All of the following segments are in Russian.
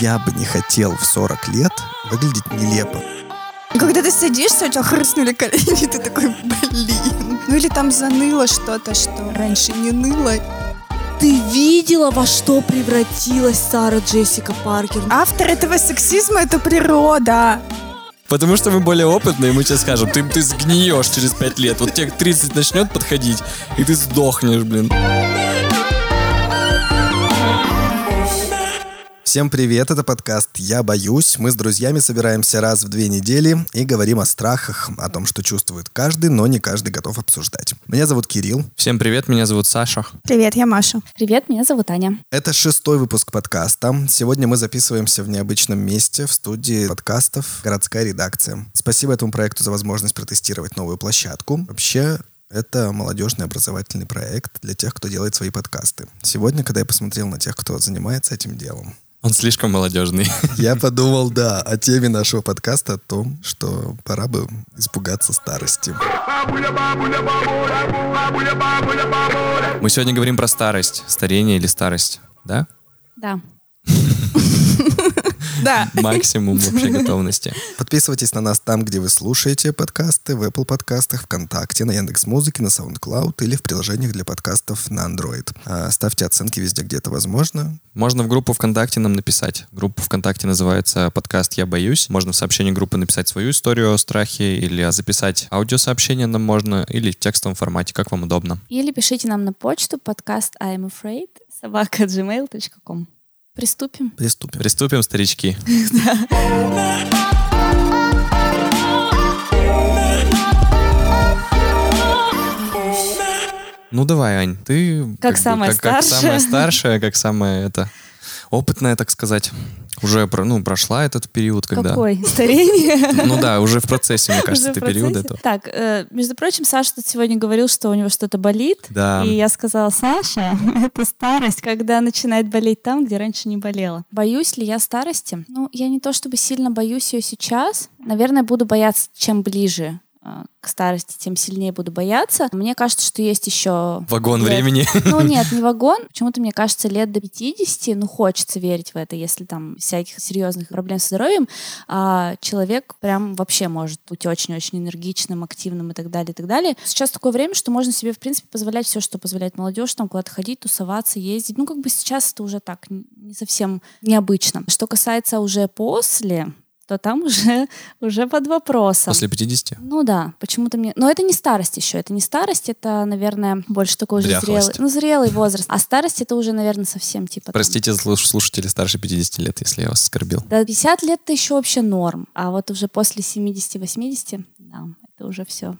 Я бы не хотел в 40 лет выглядеть нелепо. Когда ты садишься, у тебя хрустнули колени, ты такой, блин. Ну или там заныло что-то, что раньше не ныло. Ты видела, во что превратилась Сара Джессика Паркер? Автор этого сексизма — это природа. Потому что мы более опытные, мы тебе скажем, ты, ты сгниешь через 5 лет. Вот тебе к 30 начнет подходить, и ты сдохнешь, блин. Всем привет, это подкаст «Я боюсь». Мы с друзьями собираемся раз в две недели и говорим о страхах, о том, что чувствует каждый, но не каждый готов обсуждать. Меня зовут Кирилл. Всем привет, меня зовут Саша. Привет, я Маша. Привет, меня зовут Аня. Это шестой выпуск подкаста. Сегодня мы записываемся в необычном месте в студии подкастов «Городская редакция». Спасибо этому проекту за возможность протестировать новую площадку. Вообще, это молодежный образовательный проект для тех, кто делает свои подкасты. Сегодня, когда я посмотрел на тех, кто занимается этим делом, Он слишком молодежный. Я подумал, да, о теме нашего подкаста, о том, что пора бы испугаться старости. Мы сегодня говорим про старость, старение или старость, да? Да. Да. Максимум вообще готовности. Подписывайтесь на нас там, где вы слушаете подкасты, в Apple подкастах, ВКонтакте, на Яндекс.Музыке, на SoundCloud или в приложениях для подкастов на Android. А, Ставьте оценки везде, где это возможно. Можно в группу ВКонтакте нам написать. Группа ВКонтакте называется подкаст «Я боюсь». Можно в сообщении группы написать свою историю о страхе или записать аудиосообщение нам можно, или в текстовом формате, как вам удобно. Или пишите нам на почту подкаст I'm afraid собака gmail.com. Приступим. Приступим. Приступим, старички. Ну давай, Ань, ты Как самая как, как старшая. самая старшая, как самая это опытная, так сказать. Уже ну, прошла этот период, когда. Какой? Старение? Ну да, уже в процессе, мне кажется, в период этого. Так, э, между прочим, Саша тут сегодня говорил, что у него что-то болит. Да. И я сказала, Саша, это старость, когда начинает болеть там, где раньше не болела. Боюсь ли я старости? Ну, я не то чтобы сильно боюсь ее сейчас. Наверное, буду бояться, чем ближе к старости, тем сильнее буду бояться. Мне кажется, что есть еще... Вагон лет- времени. Ну нет, не вагон. Почему-то, мне кажется, лет до 50, ну, хочется верить в это, если там всяких серьезных проблем со здоровьем, а человек прям вообще может быть очень-очень энергичным, активным и так далее, и так далее. Сейчас такое время, что можно себе, в принципе, позволять все, что позволяет молодежь, там куда-то ходить, тусоваться, ездить. Ну, как бы сейчас это уже так, не совсем необычно. Что касается уже после, то там уже, уже под вопросом. После 50. Ну да, почему-то мне... Но это не старость еще, это не старость, это, наверное, больше такой уже зрелый, ну, зрелый возраст. А старость это уже, наверное, совсем типа... там, Простите, слуш- слушатели старше 50 лет, если я вас оскорбил. До 50 лет это еще вообще норм, а вот уже после 70-80, да, это уже все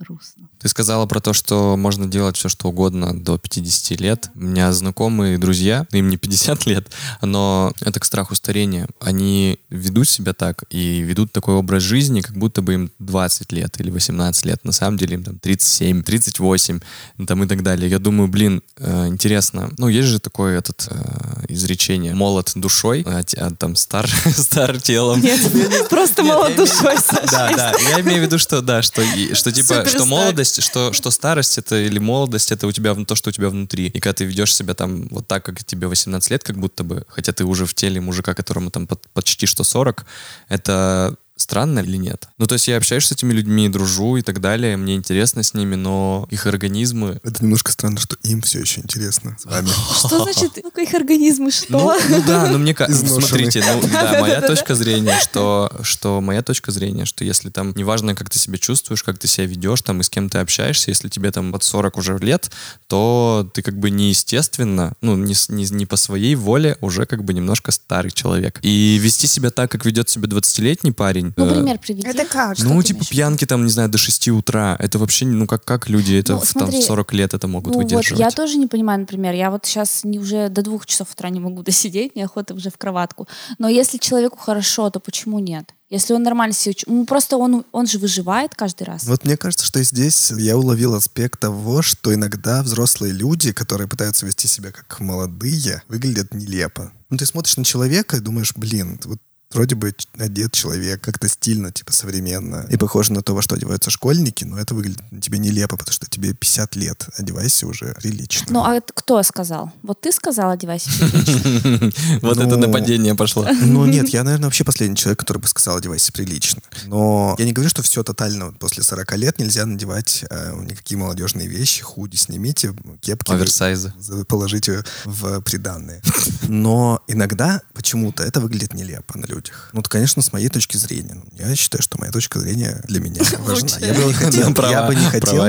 грустно. Ты сказала про то, что можно делать все, что угодно до 50 лет. У меня знакомые друзья, им не 50 лет, но это к страху старения. Они ведут себя так и ведут такой образ жизни, как будто бы им 20 лет или 18 лет. На самом деле им там 37, 38 ну, там и так далее. Я думаю, блин, э, интересно. Ну, есть же такое этот э, изречение. Молод душой, а, а там стар, стар телом. Нет, просто в душой. Да, да. Я имею в виду, что да, что типа, что молодость, что, что старость это или молодость это у тебя то, что у тебя внутри. И когда ты ведешь себя там вот так, как тебе 18 лет, как будто бы, хотя ты уже в теле мужика, которому там под- почти что 40, это странно или нет? Ну, то есть я общаюсь с этими людьми, дружу и так далее, мне интересно с ними, но их организмы... Это немножко странно, что им все еще интересно с вами. Что значит, ну, их организмы, Ну, что? ну да, но мне кажется, смотрите, ну да, моя точка зрения, что, что моя точка зрения, что если там, неважно, как ты себя чувствуешь, как ты себя ведешь, там, и с кем ты общаешься, если тебе там под 40 уже лет, то ты как бы неестественно, ну, не, не, не по своей воле уже как бы немножко старый человек. И вести себя так, как ведет себя 20-летний парень, Ну, э, пример приведи. Это как? Ну, типа пьянки там, не знаю, до 6 утра. Это вообще, ну, как, как люди это Ну, в, там, смотри, в 40 лет это могут Ну вот, выдерживать? я тоже не понимаю, например, я вот сейчас не, уже до двух часов утра не могу досидеть, неохота уже в кроватку. Но если человеку хорошо, то почему нет? Если он нормально себя чу- ну просто он, он же выживает каждый раз. Вот мне кажется, что здесь я уловил аспект того, что иногда взрослые люди, которые пытаются вести себя как молодые, выглядят нелепо. Ну, ты смотришь на человека и думаешь, блин, вот вроде бы одет человек как-то стильно, типа современно, и похоже на то, во что одеваются школьники, но это выглядит на тебе нелепо, потому что тебе 50 лет, одевайся уже прилично. Ну, а это кто сказал? Вот ты сказал, одевайся прилично. Вот Ну, это нападение пошло. Ну нет, я, наверное, вообще последний человек, который бы сказал, одевайся прилично. Но я не говорю, что все тотально после 40 лет нельзя надевать э, никакие молодежные вещи, худи снимите, кепки. Оверсайзы. положите в приданные. Но иногда почему-то это выглядит нелепо на людях. Ну, конечно, с моей точки зрения. Я считаю, что моя точка зрения для меня важна. Я бы не хотел, я бы не хотел,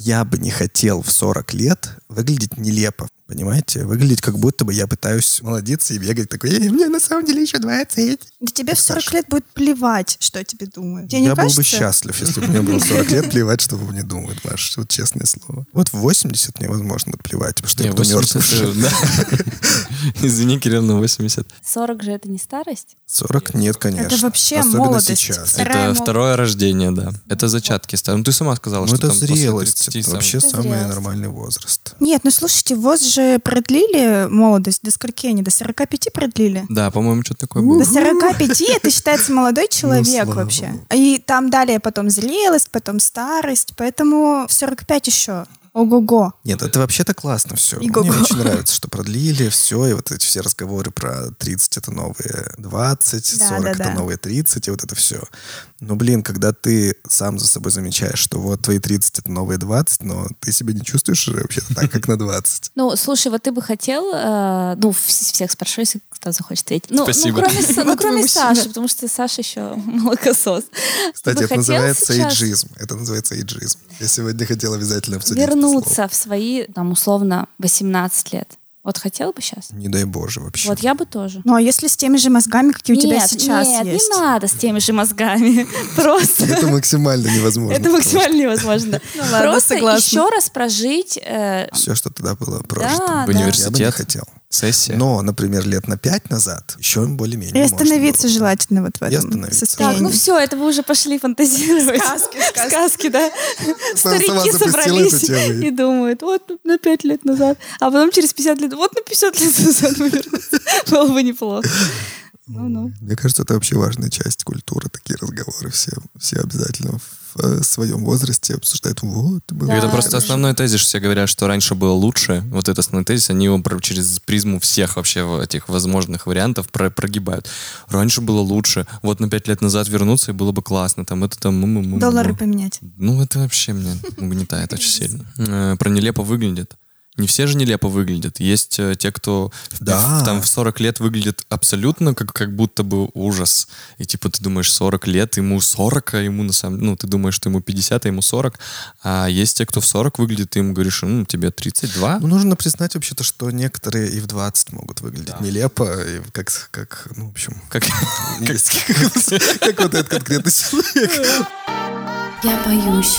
я бы не хотел в 40 лет выглядеть нелепо. Понимаете? Выглядеть как будто бы я пытаюсь молодиться и бегать такой, «Эй, мне на самом деле еще 20. Да тебе в 40 лет будет плевать, что о тебе думают. Тебе не я был кажется? бы счастлив, если бы мне было 40 лет, плевать, что обо мне думают, Маш, вот честное слово. Вот в 80 мне возможно плевать, потому что я буду 80, мертв. да. Извини, Кирилл, на 80. 40 же это не старость? 40 нет, конечно. Это вообще Особенно молодость. сейчас. Это второе рождение, да. Это зачатки. Ну, ты сама сказала, Ну, что это там после зрелость. 30 Это сам- вообще самый нормальный возраст. Нет, ну слушайте, ВОЗ же продлили молодость. До скольки они? До 45 продлили? Да, по-моему, что-то такое было. До 45 это считается молодой человек слава вообще. богу. И там далее потом зрелость, потом старость. Поэтому в 45 еще. Ого-го. Нет, это вообще-то классно все. И Мне го-го. очень нравится, что продлили все, и вот эти все разговоры про 30 это новые 20, Да, 40 да, это да. новые 30, и вот это все. Но, блин, когда ты сам за собой замечаешь, что вот твои 30 это новые 20, но ты себя не чувствуешь уже вообще так, как на 20. Ну, слушай, вот ты бы хотел, э, ну, вс- всех спрашиваю, если кто захочет ответить. Ну, Спасибо. Ну, кроме, Са- ну, кроме Саши, потому что Саша еще молокосос. Кстати, это называется эйджизм. Это называется эйджизм. Я сегодня хотел обязательно обсудить Вернуться в свои, там, условно, 18 лет. Вот хотел бы сейчас? Не дай боже вообще. Вот я бы тоже. Ну а если с теми же мозгами, какие у тебя нет, сейчас нет, есть? не надо с теми же мозгами. Просто. Это максимально невозможно. Это максимально невозможно. Ну Просто еще раз прожить. э, Все, что тогда было прожито. В да. Я бы не университет, хотел. Сессия. Но, например, лет на пять назад еще более-менее И можно остановиться было. желательно вот в этом состоянии. Так, ну все, это вы уже пошли фантазировать. Сказки, сказки. Сказки, да. Сама Старики собрались и думают, вот на 5 лет назад, а потом через 50 лет, вот на 50 лет назад мы вернемся. Было бы неплохо. Ну-ну. Мне кажется, это вообще важная часть культуры, такие разговоры. Все, все обязательно в э, своем возрасте обсуждают. Вот, было Да. это просто хорошо». основной тезис, все говорят, что раньше было лучше. Вот этот основной тезис, они его через призму всех вообще этих возможных вариантов про- прогибают. Раньше было лучше. Вот на пять лет назад вернуться, и было бы классно. Там это там... му- му- му- Доллары поменять. Ну, это вообще меня угнетает очень сильно. Э, Про нелепо выглядит. Не все же нелепо выглядят. Есть э, те, кто Да. в- там в 40 лет выглядит абсолютно как, как будто бы ужас. И типа ты думаешь, 40 лет, ему 40, а ему на самом ну, ты думаешь, что ему 50, а ему 40. А есть те, кто в 40 выглядит, ты ему говоришь, ну, тебе 32. Ну, нужно признать вообще-то, что некоторые и в 20 могут выглядеть нелепо, и как, как, ну, в общем, как, как вот этот конкретный человек. Я боюсь.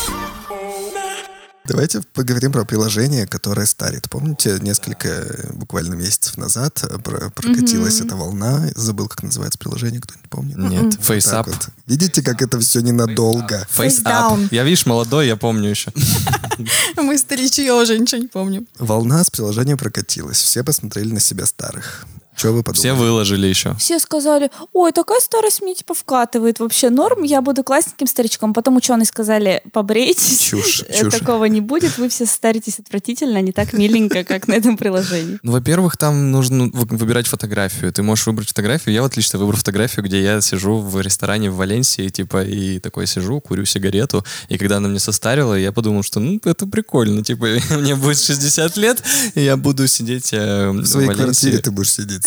Давайте поговорим про приложение, которое старит. Помните, несколько э, буквально месяцев назад э, про- прокатилась эта волна. Забыл, как называется приложение, кто-нибудь помнит? Нет, Так фейсап. вот. Видите, как это все ненадолго? Face up. Я, видишь, молодой, я помню еще. Мы старички, я уже ничего не помню. Волна с приложения прокатилась. Все посмотрели на себя старых. Что вы подумали? Все выложили еще. Все сказали, ой, такая старость мне типа вкатывает вообще норм, я буду классненьким старичком. Потом ученые сказали, побрейтесь. Чушь, Э, чушь. Такого не будет, вы все старитесь отвратительно, не так миленько, как на этом приложении. Ну, во-первых, там нужно вы- выбирать фотографию. Ты можешь выбрать фотографию. Я вот лично выбрал фотографию, где я сижу в ресторане в Валенсии, типа, и такой сижу, курю сигарету. И когда она мне состарила, я подумал, что, ну, это прикольно. Типа, мне будет 60 лет, и я буду сидеть э, В своей квартире ты будешь сидеть.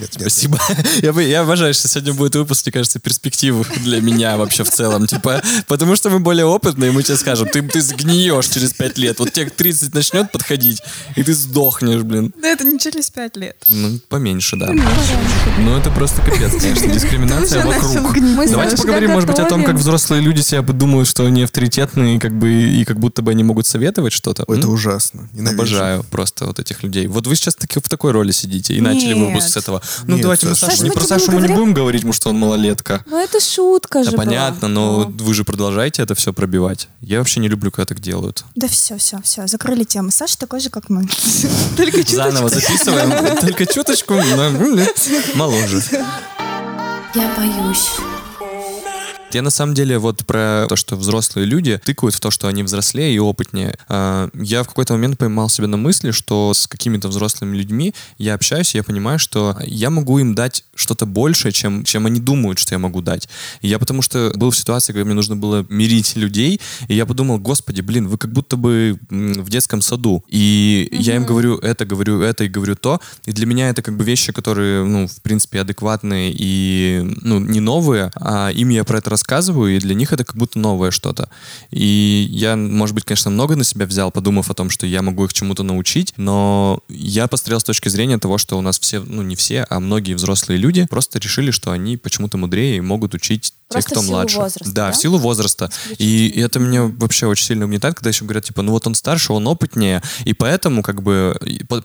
Нет, нет. Спасибо. Я, бы- я обожаю, что сегодня будет выпуск, мне кажется, перспективы для меня вообще в целом. Типа, потому что мы более опытные, и мы тебе скажем, ты, ты сгниешь через 5 лет. Вот тебе к 30 начнет подходить, и ты сдохнешь, блин. Да это не через пять лет. Ну, поменьше, да. Ну, это просто капец, конечно. Дискриминация вокруг. Давайте поговорим, может быть, о том, как взрослые люди себя думают, что они авторитетные, как бы, и как будто бы они могут советовать что-то. Это ужасно. Обожаю просто вот этих людей. Вот вы сейчас в такой роли сидите и начали Нет. выпуск с этого. Ну, Нет, давайте мы Саша. Сашу, Саша, не мы про Сашу мы не будем говорить, потому что он малолетка. Ну это шутка Да же была. понятно, но Ну. вы же продолжаете это все пробивать. Я вообще не люблю, когда так делают. Да все, все, все, закрыли тему. Саша такой же, как мы. Только чуточку. Заново записываем, только чуточку, но, ну, моложе. Я боюсь. Я на самом деле вот про то, что взрослые люди тыкают в то, что они взрослее и опытнее. А, Я в какой-то момент поймал себя на мысли, что с какими-то взрослыми людьми я общаюсь, и я понимаю, что я могу им дать что-то большее, чем, чем они думают, что я могу дать. И я потому что был в ситуации, когда мне нужно было мирить людей, и я подумал, господи, блин, вы как будто бы в детском саду. И я им говорю это, говорю это и говорю то. И для меня это как бы вещи, которые, ну, в принципе, адекватные и, ну, не новые, а им я про это рассказываю, и для них это как будто новое что-то. И я, может быть, конечно, много на себя взял, подумав о том, что я могу их чему-то научить, но я посмотрел с точки зрения того, что у нас все, ну, не все, а многие взрослые люди просто решили, что они почему-то мудрее и могут учить Просто тех, кто в силу младше. возраста, да, да? в силу возраста. И, и это меня вообще очень сильно угнетает, когда еще говорят, типа, ну вот он старше, он опытнее, и поэтому как бы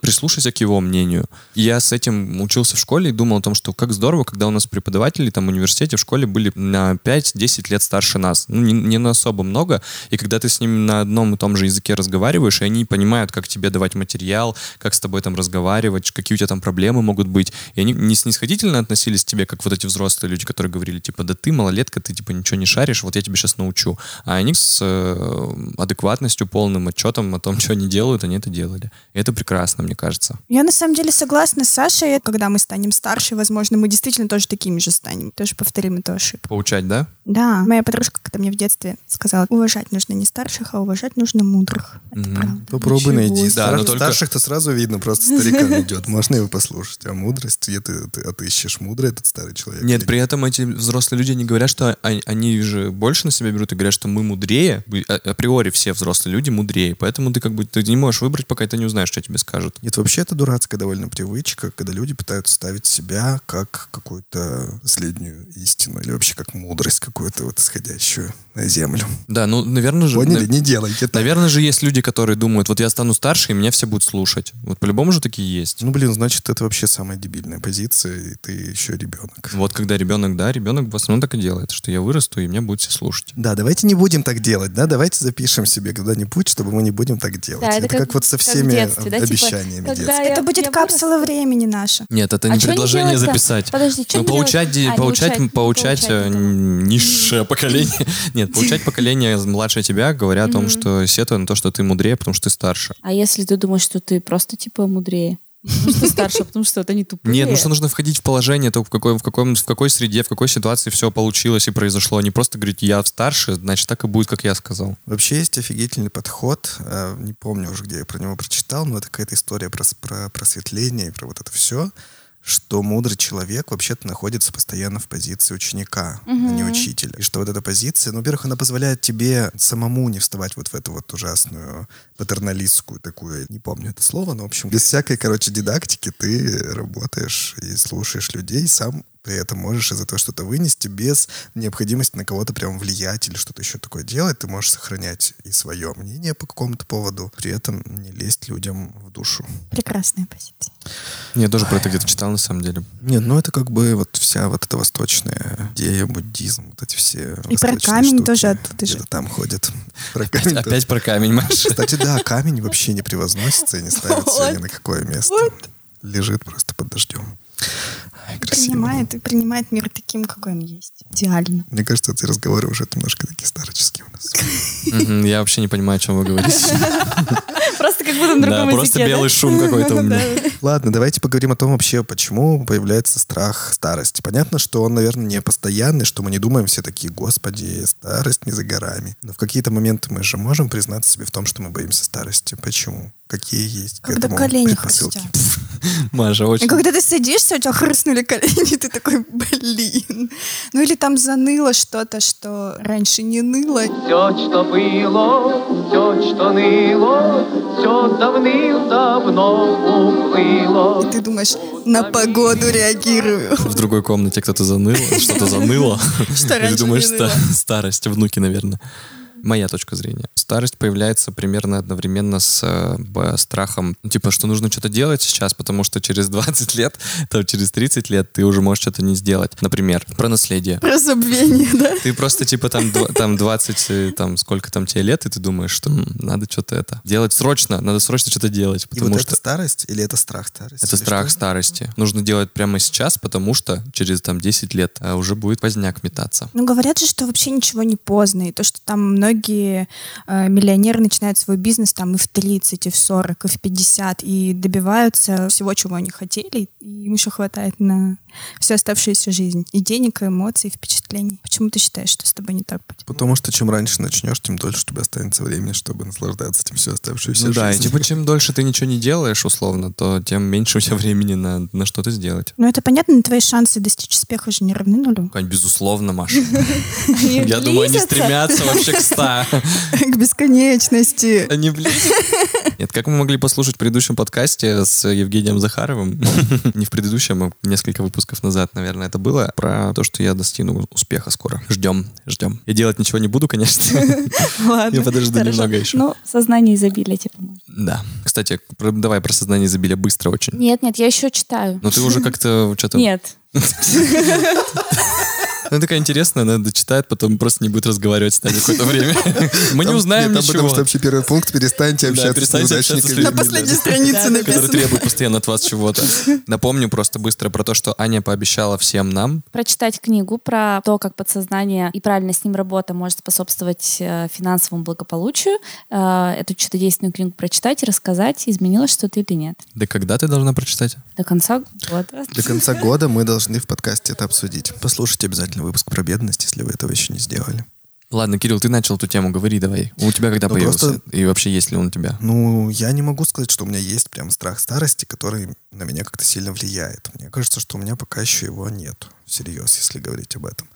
прислушайся к его мнению. Я с этим учился в школе и думал о том, что как здорово, когда у нас преподаватели там в университете, в школе были на 5-10 лет старше нас. Ну, не, не на особо много. И когда ты с ними на одном и том же языке разговариваешь, и они понимают, как тебе давать материал, как с тобой там разговаривать, какие у тебя там проблемы могут быть. И они не снисходительно относились к тебе, как вот эти взрослые люди, которые говорили, типа, да ты малолетка, ты типа ничего не шаришь, вот я тебе сейчас научу. А они с э, адекватностью, полным отчетом о том, что они делают, они это делали. И это прекрасно, мне кажется. Я на самом деле согласна с Сашей. Когда мы станем старше, возможно, мы действительно тоже такими же станем. Тоже повторим эту ошибку. Поучать, да? Да. Моя подружка, когда мне в детстве сказала, уважать нужно не старших, а уважать нужно мудрых. Это Мгм. правда. Попробуй Ничего найди. Да, Стар- но только- Старших-то сразу видно, просто старикам идет. Можно его послушать. А мудрость, где ты, ты отыщешь? Мудрый этот старый человек? Нет, или при этом эти взрослые люди не говорят, что о- они же больше на себя берут и говорят, что мы мудрее. А- Априори все взрослые люди мудрее. Поэтому ты как бы ты не можешь выбрать, пока ты не узнаешь, что тебе скажут. Нет, вообще это дурацкая довольно привычка, когда люди пытаются ставить себя как какую-то последнюю истину или вообще как мудрость какую-то вот исходящую на землю. Да, ну, наверное же... Поняли? на- Не делайте так. Наверное же есть люди, которые думают, вот я стану старше, и меня все будут слушать. Вот по-любому же такие есть. Ну, блин, значит, это вообще самая дебильная позиция, и ты еще ребенок. Вот когда ребенок, да, ребенок в основном так и делает, что я вырасту, и меня будут все слушать. Да, давайте не будем так делать, да, давайте запишем себе когда-нибудь, чтобы мы не будем так делать. Да, это, как, вот со как всеми детстве, да, типа, обещаниями когда детства. я- Это будет я капсула вырасту. времени наша. Нет, это А не не предложение делать-то? записать. Подожди, чё ну, не поучать, А, не поучать, учать, поучать, поучать э. Низшее поколение. Нет, поучать поколение младше тебя, говоря о том, что сетуя на то, что ты мудрее, потому что ты старше. А если ты думаешь, что ты просто типа мудрее? Потому что старше, потому что вот они тупые. Нет, ну что нужно входить в положение, то в какой, в, каком, в какой среде, в какой ситуации все получилось и произошло. А не просто говорить, я старше, значит, так и будет, как я сказал. Вообще есть офигительный подход, э, не помню уже, где я про него прочитал, но это какая-то история про, про просветление и про вот это все, что мудрый человек вообще-то находится постоянно в позиции ученика, а не учителя. И что вот эта позиция, ну, во-первых, она позволяет тебе самому не вставать вот в эту вот ужасную патерналистскую такую, не помню это слово, но, в общем, без всякой, короче, дидактики ты работаешь и слушаешь людей, сам при этом можешь из этого что-то вынести без необходимости на кого-то прям влиять или что-то еще такое делать. Ты можешь сохранять и свое мнение по какому-то поводу, при этом не лезть людям в душу. Прекрасная позиция. Я тоже про это где-то читал, на самом деле. Нет, ну это как бы вот вся вот эта восточная идея, буддизм, вот эти все И про камень штуки тоже оттуда же. там ходят. Про камень тоже. Опять про камень, Маша. Кстати, да, камень вообще не превозносится и не ставится ни на какое место. Лежит просто под дождем. Красиво. Принимает, и принимает мир таким, какой он есть. Идеально. Мне кажется, эти разговоры уже немножко такие старческие у нас. Я вообще не понимаю, о чем вы говорите. Просто как будто на Да, другом просто языке, да? белый шум какой-то у меня. Ладно, давайте поговорим о том вообще, почему появляется страх старости. Понятно, что он, наверное, не постоянный, что мы не думаем все такие, господи, старость не за горами. Но в какие-то моменты мы же можем признаться себе в том, что мы боимся старости. Почему? Какие есть к Когда этому колени хрустят. Маша, И очень... когда ты садишься, у тебя хрустнули колени, ты такой, блин. Ну или там заныло что-то, что раньше не ныло. Все, что было, все, что ныло, все давным-давно уплыло. И ты думаешь, на погоду реагирую. В другой комнате кто-то заныл, что-то заныло. Что И ты раньше думаешь, не ста- ныло. старость, внуки, наверное. Моя точка зрения. Старость появляется примерно одновременно с э, страхом, ну, типа, что нужно что-то делать сейчас, потому что через 20 лет, там, через 30 лет ты уже можешь что-то не сделать. Например, про наследие. Про забвение, да? Ты просто типа там, дв- там 20, э, там сколько там тебе лет, и ты думаешь, что надо что-то это делать срочно, надо срочно что-то делать, И потому вот что это старость или это страх старости? это страх что? старости. Нужно делать прямо сейчас, потому что через там 10 лет а, уже будет поздняк метаться. Ну, говорят же, что вообще ничего не поздно. И то, что там многие э, миллионеры начинают свой бизнес там и в 30, и в 40, и в 50, и добиваются всего, чего они хотели, и им еще хватает на всю оставшуюся жизнь. И денег, и эмоций, и впечатлений. Почему ты считаешь, что с тобой не так будет? Потому что чем раньше начнешь, тем дольше тебе останется времени, чтобы наслаждаться этим все оставшуюся Ну да, и жизнь. типа чем дольше ты ничего не делаешь, условно, то тем меньше у тебя времени на, на что-то сделать. Ну, это понятно, но твои шансы достичь успеха же не равны нулю. Безусловно, Маша. Я думаю, они стремятся вообще к 100. К бесконечности. Они близко. Нет, как мы могли послушать в предыдущем подкасте с Евгением Захаровым, не в предыдущем, а несколько выпусков назад, наверное, это было, про то, что я достигну успеха скоро. Ждем, ждем. Я делать ничего не буду, конечно. Ладно. Я подожду немного еще. Ну, сознание изобилия, типа. может. Да. Кстати, давай про сознание изобилия быстро очень. Нет, нет, я еще читаю. Но ты уже как-то что-то... Нет. Она такая интересная, она дочитает, потом просто не будет разговаривать с нами какое-то время. Мы не узнаем там потому ничего. что вообще первый пункт перестаньте общаться с перестаньте общаться с неудачниками. На последней странице Да, который написано. требует постоянно от вас чего-то. Напомню просто быстро про то, что Аня пообещала всем нам. Прочитать книгу про то, как подсознание и правильно с ним работа может способствовать э, финансовому благополучию. Э, эту чудодейственную книгу прочитать и рассказать, изменилось что-то или нет. Да когда ты должна прочитать? До конца года. До конца года мы должны в подкасте это обсудить. Послушайте обязательно выпуск про бедность, если вы этого еще не сделали. Ладно, Кирилл, ты начал эту тему, говори давай. У тебя когда Ну, появился? просто- И вообще есть ли он у тебя? Ну, я не могу сказать, что у меня есть прям страх старости, который на меня как-то сильно влияет. Мне кажется, что у меня пока еще его нет. Всерьез, если говорить об этом.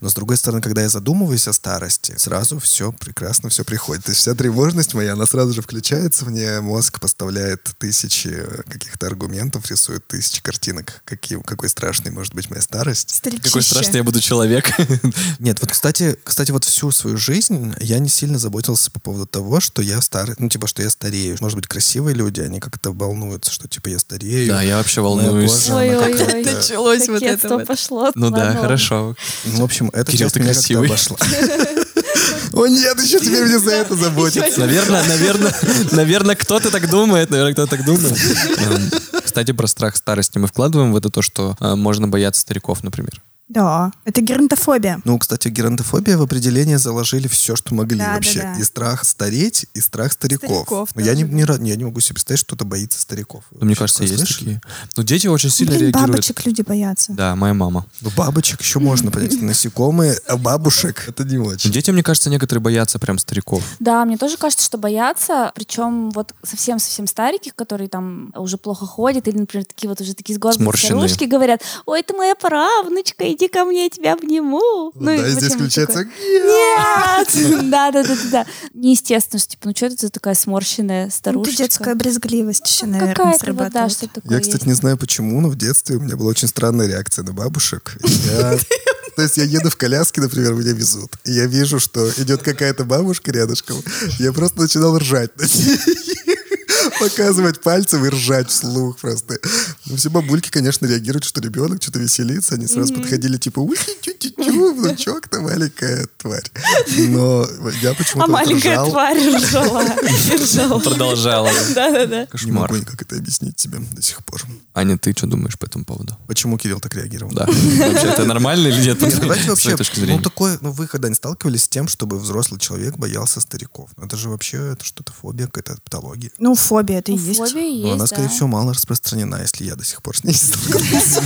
Но с другой стороны, когда я задумываюсь о старости, сразу все прекрасно, все приходит. То есть вся тревожность моя, она сразу же включается, мне мозг поставляет тысячи каких-то аргументов, рисует тысячи картинок, какие, какой страшной может быть моя старость. Какой Старичище. страшный я буду человек. Нет, вот, кстати, кстати, вот всю свою жизнь я не сильно заботился по поводу того, что я старый, ну, типа, что я старею. Может быть, красивые люди, они как-то волнуются, что, типа, я старею. Да, я вообще волнуюсь. Ой-ой-ой. Началось вот это пошло. Ну да, хорошо. Ну, в общем, эта Кирилл, часть ты красивый. обошла. О нет, еще теперь мне за это заботиться. Наверное, наверное, наверное, кто-то так думает, наверное, кто-то так думает. Эм, Кстати, про страх старости мы вкладываем в это то, что э, можно бояться стариков, например. Да, это геронтофобия. Ну, кстати, геронтофобия в определение заложили все, что могли Да, вообще. да, да. И страх стареть, и страх стариков. Стариков Но я не, не, я не могу себе представить, что кто-то боится стариков. Ну, Мне кажется, есть слышали? такие. Ну, дети очень сильно Блин, реагируют. бабочек люди боятся. Да, моя мама. Ну, бабочек еще можно понять. Это Насекомые, а бабушек это не очень. Дети, мне кажется, некоторые боятся прям стариков. Да, мне тоже кажется, что боятся, причем вот совсем-совсем стареньких, которые там уже плохо ходят, или, например, такие вот уже такие сгорбленные Сморщенные. старушки говорят, ой, ты моя правнучка, иди ко мне, я тебя обниму. Да, и здесь включается... Нет! Да, да, да, да. Неестественно, что типа, ну что это за такая сморщенная Ну, старушка? это детская брезгливость еще, Ну, наверное, да, срабатывает. что такое Я, кстати, не знаю почему, но в детстве у меня была очень странная реакция на бабушек. То есть я еду в коляске, например, меня везут. И я вижу, что идет какая-то бабушка рядышком. Я просто начинал ржать над ней. Показывать пальцем и ржать вслух просто. Ну, все бабульки, конечно, реагируют, что ребенок что-то веселится. Они сразу подходили, типа, уй тю тю тю внучок-то маленькая тварь. Но я почему-то А маленькая ржал. тварь ржала. Продолжала. Да-да-да. Не Кошмар. могу никак это объяснить тебе до сих пор. Аня, ты что думаешь по этому поводу? Почему Кирилл так реагировал? Да. Вообще, это нормально или нет? Нет, давайте С вообще, ну такое, ну вы когда не сталкивались с тем, чтобы взрослый человек боялся стариков? Ну, это же вообще это что-то фобия, какая-то патология. Ну, фобия это и есть. Фобия есть, Но она, да. скорее всего, мало распространена, если я до сих пор с ней сталкивался.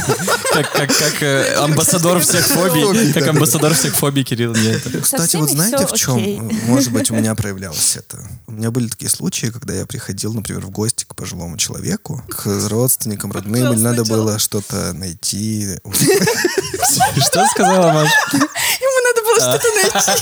Как, э, амбассадор всех фобий, как амбассадор всех фобий, Кирилл, нет. Кстати, вот знаете, в чем, может быть, у меня проявлялось это? У меня были такие случаи, когда я приходил, например, в гости к пожилому человеку, к родственникам, родным, или надо было что-то найти. Что сказала Маша? Было что-то найти.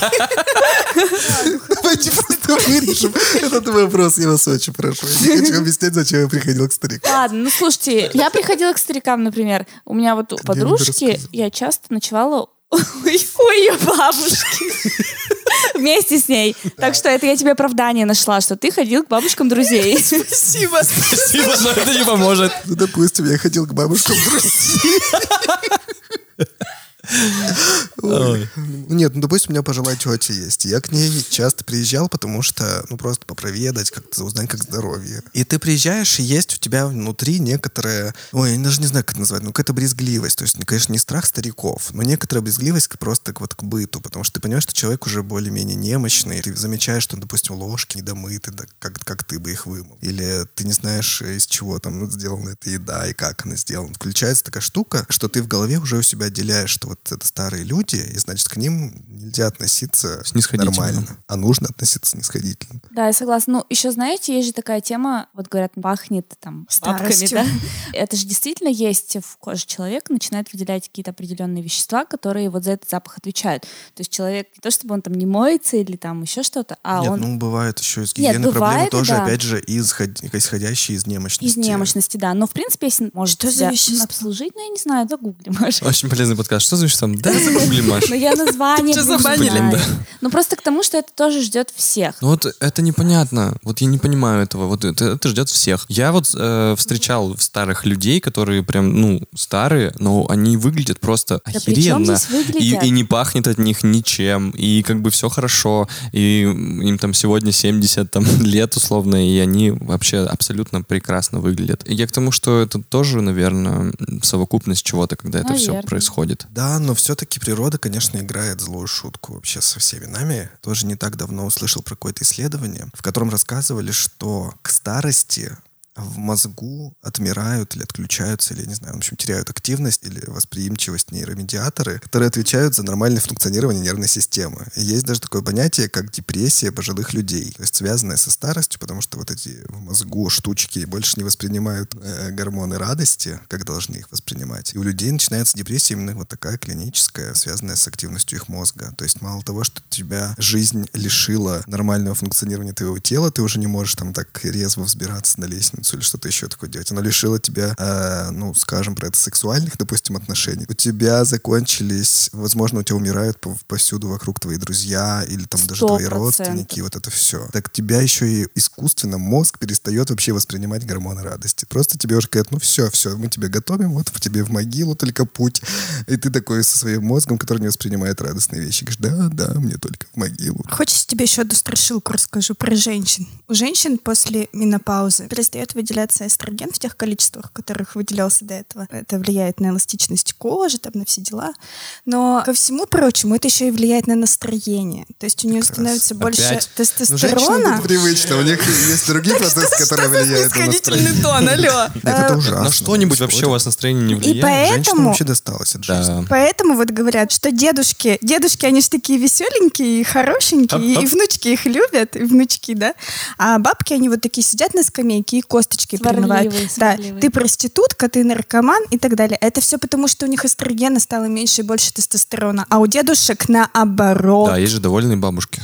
Давайте просто вырежем этот вопрос, я вас очень прошу. Я не хочу объяснять, зачем я приходил к старику. Ладно, ну слушайте, я приходила к старикам, например. У меня вот у подружки, я часто ночевала у ее бабушки. Вместе с ней. Так что это я тебе оправдание нашла, что ты ходил к бабушкам друзей. Спасибо. Спасибо, но это не поможет. Ну, допустим, я ходил к бабушкам России. Нет, ну, допустим, у меня пожилая тетя есть. Я к ней часто приезжал, потому что, ну, просто попроведать, как-то узнать, как здоровье. И ты приезжаешь, и есть у тебя внутри некоторая, ой, я даже не знаю, как это назвать, ну, какая-то брезгливость. То есть, ну, конечно, не страх стариков, но некоторая брезгливость просто к, вот к быту, потому что ты понимаешь, что человек уже более-менее немощный. Ты замечаешь, что, допустим, ложки недомыты, да, как, как ты бы их вымыл. Или ты не знаешь, из чего там сделана эта еда и как она сделана. Включается такая штука, что ты в голове уже у себя отделяешь, что вот это старые люди, и значит, к ним нельзя относиться нормально, а нужно относиться снисходительно. Да, я согласна. Ну, еще, знаете, есть же такая тема, вот говорят, пахнет там бабками, Старостью. да? Это же действительно есть в коже человека, начинает выделять какие-то определенные вещества, которые вот за этот запах отвечают. То есть человек не то, чтобы он там не моется или там еще что-то, а Нет, он ну бывает еще из Нет, гигиены проблемы бывает, тоже, да. опять же, исход- исходящие из немощности. из немощности, да. Но, в принципе, если может Что за вещество? обслужить, ну, я не знаю, загугли, Маша. Очень полезный подкаст. Что за вещество? Да, загугли, Маш. Но я название Что забанили? Ну, просто к тому, что это тоже ждет всех. Ну вот это непонятно. Вот я не понимаю этого. Вот это, это ждет всех. Я вот э, встречал старых людей, которые прям, ну, старые, но они выглядят просто Да охеренно. И, выглядят? и не пахнет от них ничем. И как бы все хорошо. И им там сегодня 70 там, лет условно, и они вообще абсолютно прекрасно выглядят. И я к тому, что это тоже, наверное, совокупность чего-то, когда это все Наверное. происходит. Да, но все-таки природа, конечно, играет злую шутку вообще со всеми нами. Тоже не так давно услышал про какое-то исследование, в котором рассказывали, что к старости в мозгу отмирают или отключаются, или, не знаю, в общем, теряют активность или восприимчивость нейромедиаторы, которые отвечают за нормальное функционирование нервной системы. И есть даже такое понятие, как депрессия пожилых людей, то есть связанная со старостью, потому что вот эти в мозгу штучки больше не воспринимают э, гормоны радости, как должны их воспринимать. И у людей начинается депрессия именно вот такая клиническая, связанная с активностью их мозга. То есть мало того, что тебя жизнь лишила нормального функционирования твоего тела, ты уже не можешь там так резво взбираться на лестницу или что-то еще такое делать. Она лишила тебя, э, ну, скажем про это, сексуальных, допустим, отношений. У тебя закончились, возможно, у тебя умирают пов- повсюду вокруг твои друзья или там даже Сто твои родственники, вот это все. Так тебя еще и искусственно мозг перестает вообще воспринимать гормоны радости. Просто тебе уже говорят, ну все, все, мы тебя готовим, вот в тебе в могилу только путь. И ты такой со своим мозгом, который не воспринимает радостные вещи. Говоришь, да, да, мне только в могилу. Хочешь, тебе еще одну страшилку расскажу про женщин. У женщин после менопаузы перестает выделяться эстроген в тех количествах, в которых выделялся до этого. Это влияет на эластичность кожи, там, на все дела. Но ко всему прочему, это еще и влияет на настроение. То есть у нее Как раз. становится больше Опять? Ну, тестостерона. тут привычно, у них есть другие процессы, которые влияют на настроение. тон, алло. Это ужасно. На что-нибудь вообще у вас настроение не И влияет? поэтому- Женщинам вообще досталось от жизни. Да. Поэтому вот говорят, что дедушки, дедушки, они же такие веселенькие и хорошенькие, и, и внучки их любят, и внучки, да. А бабки, они вот такие сидят на скамейке и косточки Сварливые, примывают. Да, ты проститутка, ты наркоман и так далее. Это все потому, что у них эстрогена стало меньше и больше тестостерона. А у дедушек наоборот. Да, есть же довольные бабушки.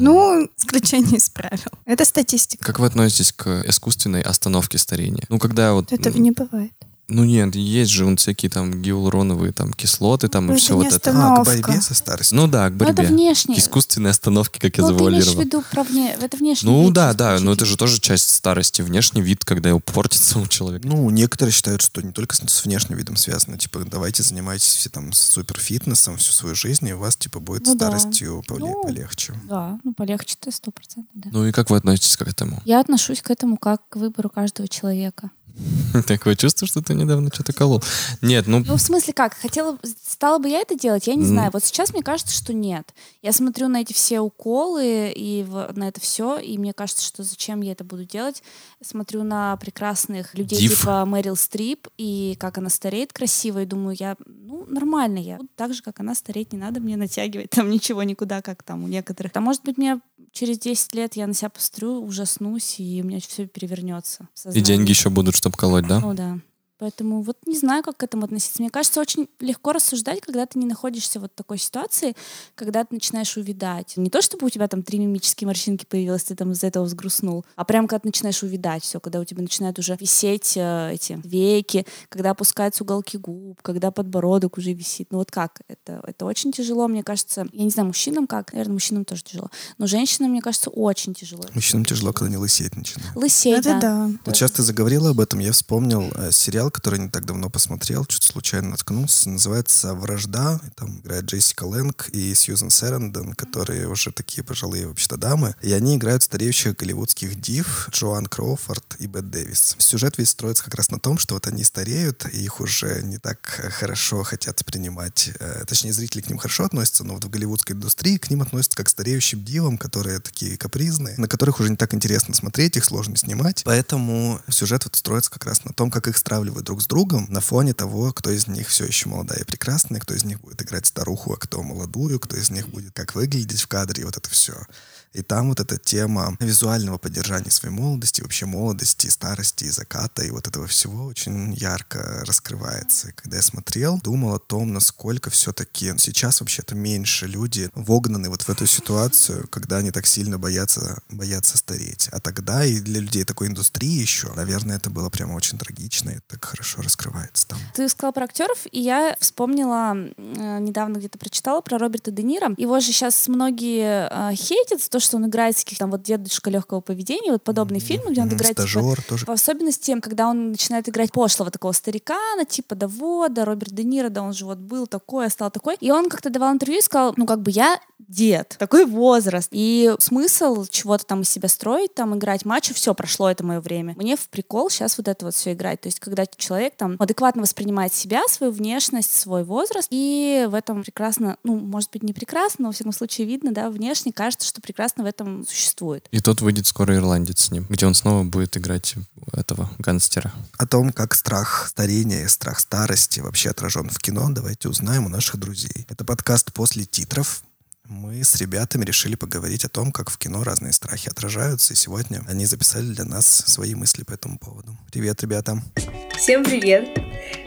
Ну, исключение из правил. Это статистика. Как вы относитесь к искусственной остановке старения? Ну, когда вот... Этого не бывает. Ну, нет, есть же вон всякие там гиалуроновые там кислоты там Ну, и это все вот это. А, к Остановка. борьбе со старостью. Ну да, к Ну, это борьбе. внешне. К искусственной остановке, как я Ну, ты имеешь в завуалировал. виду про вне... Это внешне. Ну да, да, но это же тоже часть старости, внешний вид, когда его портится у человека. Ну, некоторые считают, что не только с, с внешним видом связано. Типа, давайте занимайтесь все там суперфитнесом всю свою жизнь, и у вас, типа, будет Ну да. старостью поле- Ну, полегче. Да, ну полегче-то сто процентов, да. Ну и как вы относитесь к этому? Я отношусь к этому как к выбору каждого человека. Такое чувство, что ты недавно что-то колол. Нет, ну, Ну, в смысле как? Хотела, стала бы я это делать? Я не знаю. Вот сейчас мне кажется, что нет. Я смотрю на эти все уколы и на это все, и мне кажется, что зачем я это буду делать? Смотрю на прекрасных людей Див. типа Мэрил Стрип и как она стареет красиво, и думаю, я, ну, нормально я. Так же, как она стареть, не надо мне натягивать там ничего никуда, как там у некоторых. А может быть, мне через 10 лет я на себя посмотрю, ужаснусь, и у меня все перевернется. и деньги еще будут, чтобы колоть, да? Ну да. Поэтому вот не знаю, как к этому относиться. Мне кажется, очень легко рассуждать, когда ты не находишься вот в такой ситуации, когда ты начинаешь увидать. Не то, чтобы у тебя там три мимические морщинки появилось, ты там из-за этого взгрустнул, а прям когда ты начинаешь увидать все, когда у тебя начинают уже висеть э, эти веки, когда опускаются уголки губ, когда подбородок уже висит. Ну вот как? Это, это очень тяжело, мне кажется. Я не знаю, мужчинам как? Наверное, мужчинам тоже тяжело. Но женщинам, мне кажется, очень тяжело. Мужчинам тяжело, когда они лысеть начинают. Лысеть, Это да. Вот сейчас ты заговорила об этом, я вспомнил э, сериал, который не так давно посмотрел, чуть случайно наткнулся, называется «Вражда», там играет Джессика Лэнг и Сьюзен Сэрендон, которые уже такие пожилые вообще-то дамы, и они играют стареющих голливудских див Джоан Кроуфорд и Бет Дэвис. Сюжет весь строится как раз на том, что вот они стареют, и их уже не так хорошо хотят принимать, э, точнее, зрители к ним хорошо относятся, но вот в голливудской индустрии к ним относятся как к стареющим дивам, которые такие капризные, на которых уже не так интересно смотреть, их сложно снимать. Поэтому сюжет вот строится как раз на том, как их стравливают друг с другом на фоне того, кто из них все еще молодая и прекрасная, кто из них будет играть старуху, а кто молодую, кто из них будет как выглядеть в кадре, вот это все. И там вот эта тема визуального поддержания своей молодости, вообще молодости, старости, заката, и вот этого всего очень ярко раскрывается. И когда я смотрел, думал о том, насколько все-таки сейчас вообще-то меньше люди вогнаны вот в эту ситуацию, когда они так сильно боятся, боятся стареть. А тогда и для людей такой индустрии еще, наверное, это было прямо очень трагично, и так хорошо раскрывается там. Ты сказал про актеров, и я вспомнила, э, недавно где-то прочитала про Роберта Де Ниро. Его же сейчас многие э, хейтят за то, что он играет таких там вот дедушка легкого поведения, вот подобные фильмы, где он М, играет типа, Стажер тоже. в особенности, когда он начинает играть пошлого такого старикана, типа, да вот, да, Роберт Де Ниро, да он же вот был такой, а стал такой. И он как-то давал интервью и сказал, ну, как бы я дед, такой возраст. И смысл чего-то там из себя строить, там играть матчи, все, прошло это мое время. Мне в прикол сейчас вот это вот все играть. То есть, когда человек там адекватно воспринимает себя, свою внешность, свой возраст, и в этом прекрасно, ну, может быть, не прекрасно, но, во всяком случае, видно, да, внешне кажется, что прекрасно в этом существует. И тут выйдет скоро ирландец с ним, где он снова будет играть этого гангстера. О том, как страх старения и страх старости вообще отражен в кино, давайте узнаем у наших друзей. Это подкаст «После титров». Мы с ребятами решили поговорить о том, как в кино разные страхи отражаются, и сегодня они записали для нас свои мысли по этому поводу. Привет, ребята! Всем привет!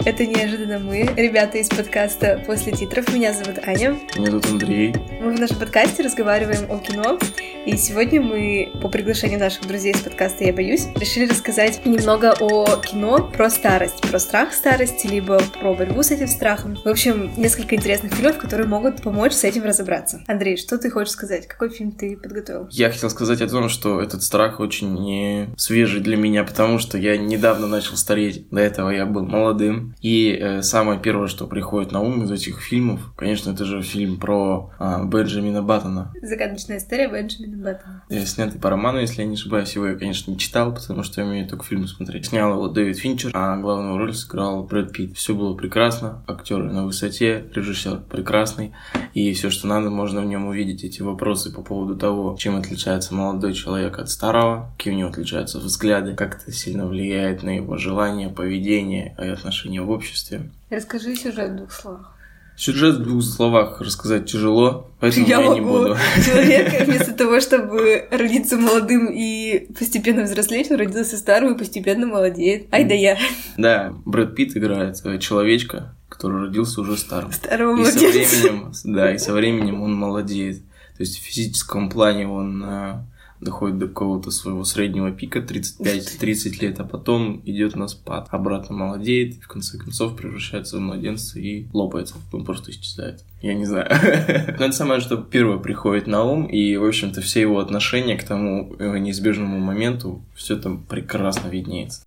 Это неожиданно мы, ребята из подкаста «После титров». Меня зовут Аня. Меня тут Андрей. Мы в нашем подкасте разговариваем о кино. И сегодня мы, по приглашению наших друзей из подкаста «Я боюсь», решили рассказать немного о кино про старость, про страх старости, либо про борьбу с этим страхом. В общем, несколько интересных фильмов, которые могут помочь с этим разобраться. Андрей, что ты хочешь сказать? Какой фильм ты подготовил? Я хотел сказать о том, что этот страх очень не свежий для меня, потому что я недавно начал стареть. До этого я был молодым. И э, самое первое, что приходит на ум из этих фильмов, конечно, это же фильм про а, Бенджамина Баттона. Загадочная история Бенджамина Баттона. Э, Снятый по роману, если я не ошибаюсь, его я, конечно, не читал, потому что я умею только фильмы смотреть. Снял его Дэвид Финчер, а главную роль сыграл Брэд Питт. Все было прекрасно, актеры на высоте, режиссер прекрасный, и все, что надо, можно в нем увидеть эти вопросы по поводу того, чем отличается молодой человек от старого, какие у него отличаются взгляды, как это сильно влияет на его желания, поведение и отношения в обществе. Расскажи сюжет в двух словах. Сюжет в двух словах рассказать тяжело, поэтому я, не буду. Человек вместо того, чтобы родиться молодым и постепенно взрослеть, он родился старым и постепенно молодеет. Ай да я. Да, Брэд Питт играет человечка, который родился уже старым. Старого И со временем, да, и со временем он молодеет. То есть в физическом плане он э, доходит до какого-то своего среднего пика 35-30 лет, а потом идет на спад. Обратно молодеет, в конце концов превращается в младенца и лопается. Он просто исчезает. Я не знаю. Но это самое, что первое приходит на ум, и, в общем-то, все его отношения к тому э, неизбежному моменту, все там прекрасно виднеется.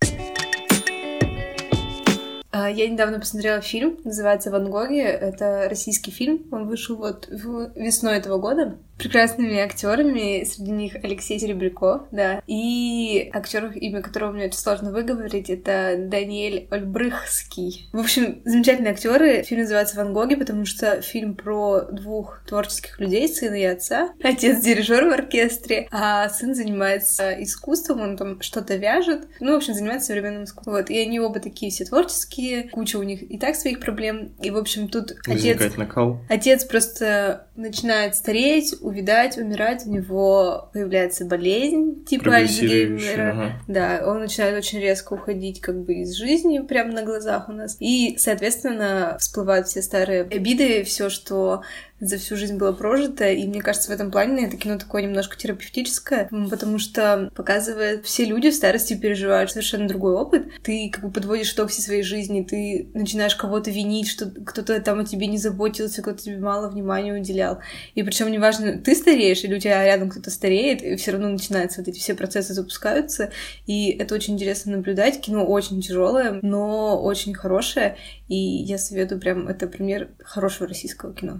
А, Я недавно посмотрела фильм, называется «Ван Гоги». Это российский фильм, он вышел вот весной этого года. Прекрасными актерами, среди них Алексей Серебряко, да. И актер, имя которого мне очень сложно выговорить, это Даниэль Ольбрыхский. В общем, замечательные актеры. Фильм называется «Ван Гоги», потому что фильм про двух творческих людей, сына и отца. Отец дирижер в оркестре, а сын занимается искусством, он там что-то вяжет. Ну, в общем, занимается современным искусством. Вот. И они оба такие все творческие, куча у них и так своих проблем. И, в общем, тут отец... Возникает накал. Отец просто начинает стареть, увидать, умирать, у него появляется болезнь типа Альцгеймера. ага. Да, он начинает очень резко уходить как бы из жизни прямо на глазах у нас. И, соответственно, всплывают все старые обиды, все, что за всю жизнь было прожито, и мне кажется, в этом плане это кино такое немножко терапевтическое, потому что показывает, все люди в старости переживают совершенно другой опыт. Ты как бы подводишь итог всей своей жизни, ты начинаешь кого-то винить, что кто-то там о тебе не заботился, кто-то тебе мало внимания уделял. И причем неважно, ты стареешь или у тебя рядом кто-то стареет, и все равно начинаются вот эти все процессы запускаются, и это очень интересно наблюдать. Кино очень тяжелое, но очень хорошее, и я советую прям, это пример хорошего российского кино.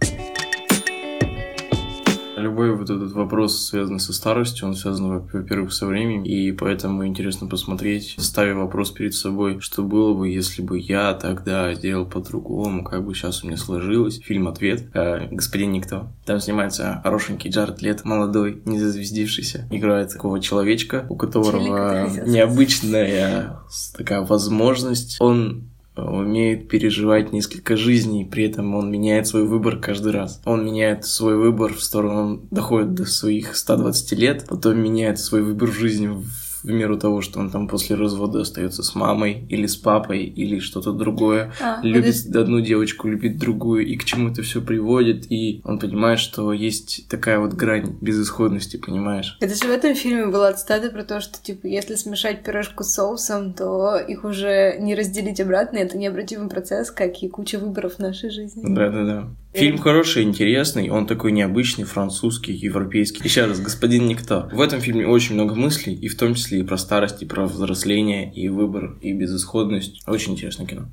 Любой вот этот вопрос, связанный со старостью, он связан, во- во-первых, со временем, и поэтому интересно посмотреть, ставя вопрос перед собой, что было бы, если бы я тогда сделал по-другому, как бы сейчас у меня сложилось. Фильм «Ответ», э, «Господин Никто». Там снимается хорошенький Джаред Лет, молодой, не зазвездившийся. Играет такого человечка, у которого необычная такая возможность. Он умеет переживать несколько жизней, при этом он меняет свой выбор каждый раз. Он меняет свой выбор в сторону, он доходит до своих 120 лет, потом меняет свой выбор в жизни в в меру того, что он там после развода остается с мамой или с папой или что-то другое. А, любит подожди. одну девочку, любит другую, и к чему это все приводит, и он понимает, что есть такая вот грань безысходности, понимаешь? Это же в этом фильме была цитата про то, что, типа, если смешать пирожку с соусом, то их уже не разделить обратно, это необратимый процесс, как и куча выборов в нашей жизни. Да-да-да. Фильм хороший, интересный, он такой необычный, французский, европейский. Еще раз, господин Никто. В этом фильме очень много мыслей, и в том числе и про старость, и про взросление, и выбор, и безысходность. Очень интересное кино.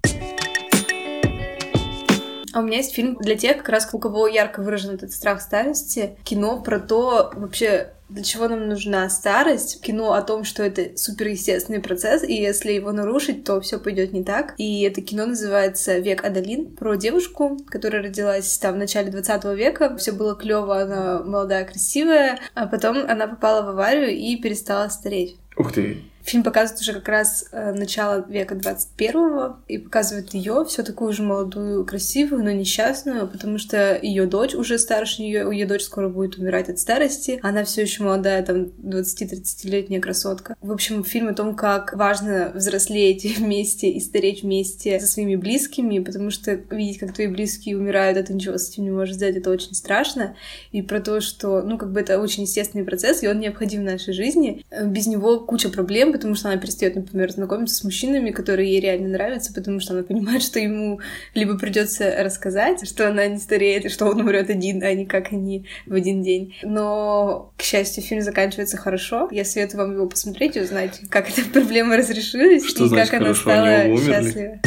А у меня есть фильм для тех, как раз у кого ярко выражен этот страх старости. Кино про то, вообще, для чего нам нужна старость. Кино о том, что это суперестественный процесс, и если его нарушить, то все пойдет не так. И это кино называется «Век Адалин», про девушку, которая родилась там в начале 20 века. Все было клево, она молодая, красивая, а потом она попала в аварию и перестала стареть. Ух ты. Фильм показывает уже как раз э, начало века 21 и показывает ее, все такую же молодую, красивую, но несчастную, потому что ее дочь уже старше нее, ее дочь скоро будет умирать от старости. Она все еще молодая, там 20-30-летняя красотка. В общем, фильм о том, как важно взрослеть вместе и стареть вместе со своими близкими, потому что видеть, как твои близкие умирают, это ничего с этим не можешь сделать, это очень страшно. И про то, что, ну, как бы это очень естественный процесс, и он необходим в нашей жизни. Э, Без него куча проблем, потому что она перестает, например, знакомиться с мужчинами, которые ей реально нравятся, потому что она понимает, что ему либо придется рассказать, что она не стареет, и что он умрет один, а не как они в один день. Но, к счастью, фильм заканчивается хорошо. Я советую вам его посмотреть и узнать, как эта проблема разрешилась Что и значит как она хорошо? Стала счастлива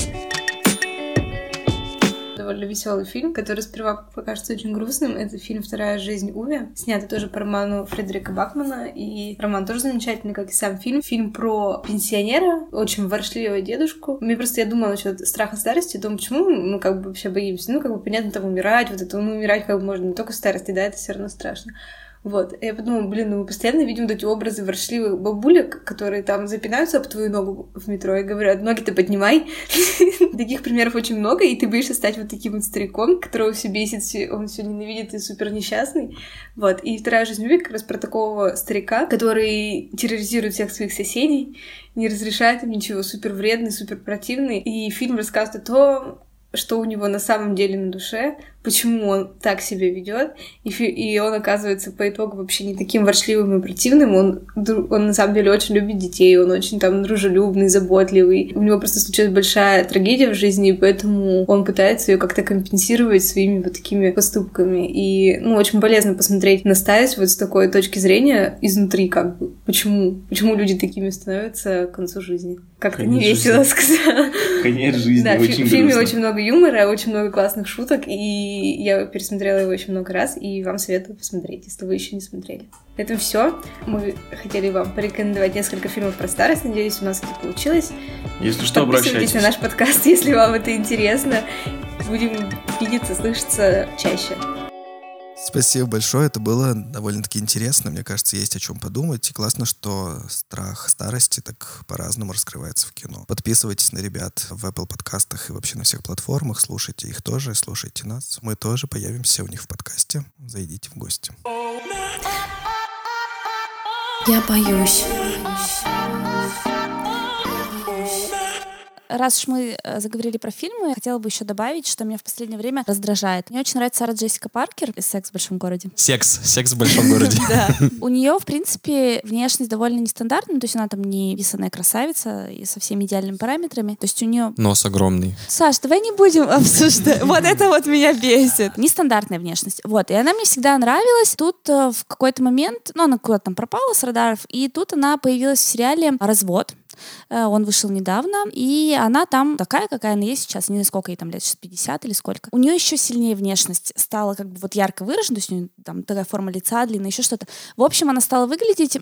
довольно веселый фильм, который сперва покажется очень грустным. Это фильм «Вторая жизнь Уви», снятый тоже по роману Фредерика Бакмана. И роман тоже замечательный, как и сам фильм. Фильм про пенсионера, очень воршливого дедушку. Мне просто, я думала насчет страха старости, том, почему мы как бы вообще боимся. Ну, как бы понятно, там умирать, вот это, ну, умирать как бы можно не только старости, да, это все равно страшно. Вот. И я подумала, блин, ну мы постоянно видим вот эти образы воршливых бабулек, которые там запинаются об твою ногу в метро и говорят, ноги-то поднимай. Таких примеров очень много, и ты боишься стать вот таким вот стариком, которого все бесит, он все ненавидит и супер несчастный. Вот. И вторая жизнь Уви как раз про такого старика, который терроризирует всех своих соседей, не разрешает им ничего, супер вредный, супер противный. И фильм рассказывает о том, что у него на самом деле на душе, почему он так себя ведет, и, и он оказывается по итогу вообще не таким воршливым и противным, он, он на самом деле очень любит детей, он очень там дружелюбный, заботливый, у него просто случилась большая трагедия в жизни, и поэтому он пытается ее как-то компенсировать своими вот такими поступками, и, ну, очень полезно посмотреть на старость вот с такой точки зрения изнутри, как бы, почему, почему люди такими становятся к концу жизни. Как-то не весело сказала. Конец жизни Да, очень в фильме очень много юмора, очень много классных шуток, и я пересмотрела его очень много раз, и вам советую посмотреть, если вы еще не смотрели. На этом все. Мы хотели вам порекомендовать несколько фильмов про старость. Надеюсь, у нас это получилось. Если что, обращайтесь. на наш подкаст, если вам это интересно. Будем видеться, слышаться чаще. Спасибо большое, это было довольно-таки интересно. Мне кажется, есть о чем подумать. И классно, что страх старости так по-разному раскрывается в кино. Подписывайтесь на ребят в Apple подкастах и вообще на всех платформах. Слушайте их тоже, слушайте нас. Мы тоже появимся у них в подкасте. Зайдите в гости. Я боюсь. Раз уж мы э, заговорили про фильмы, хотела бы еще добавить, что меня в последнее время раздражает. Мне очень нравится Сара Джессика Паркер из «Секс в большом городе». Секс. Секс в большом городе. Да. У нее, в принципе, внешность довольно нестандартная, то есть она там не писаная красавица и со всеми идеальными параметрами. То есть у нее... Нос огромный. Саш, давай не будем обсуждать. Вот это вот меня бесит. Нестандартная внешность. Вот. И она мне всегда нравилась. Тут э, в какой-то момент, ну, она куда-то там пропала с радаров, и тут она появилась в сериале «Развод». Э, Он вышел недавно, и она там такая, какая она есть сейчас. Не знаю, сколько ей там лет, сейчас 50 или сколько. У нее еще сильнее внешность стала как бы вот ярко выражена, то есть у нее там такая форма лица длинная, еще что-то. В общем, она стала выглядеть,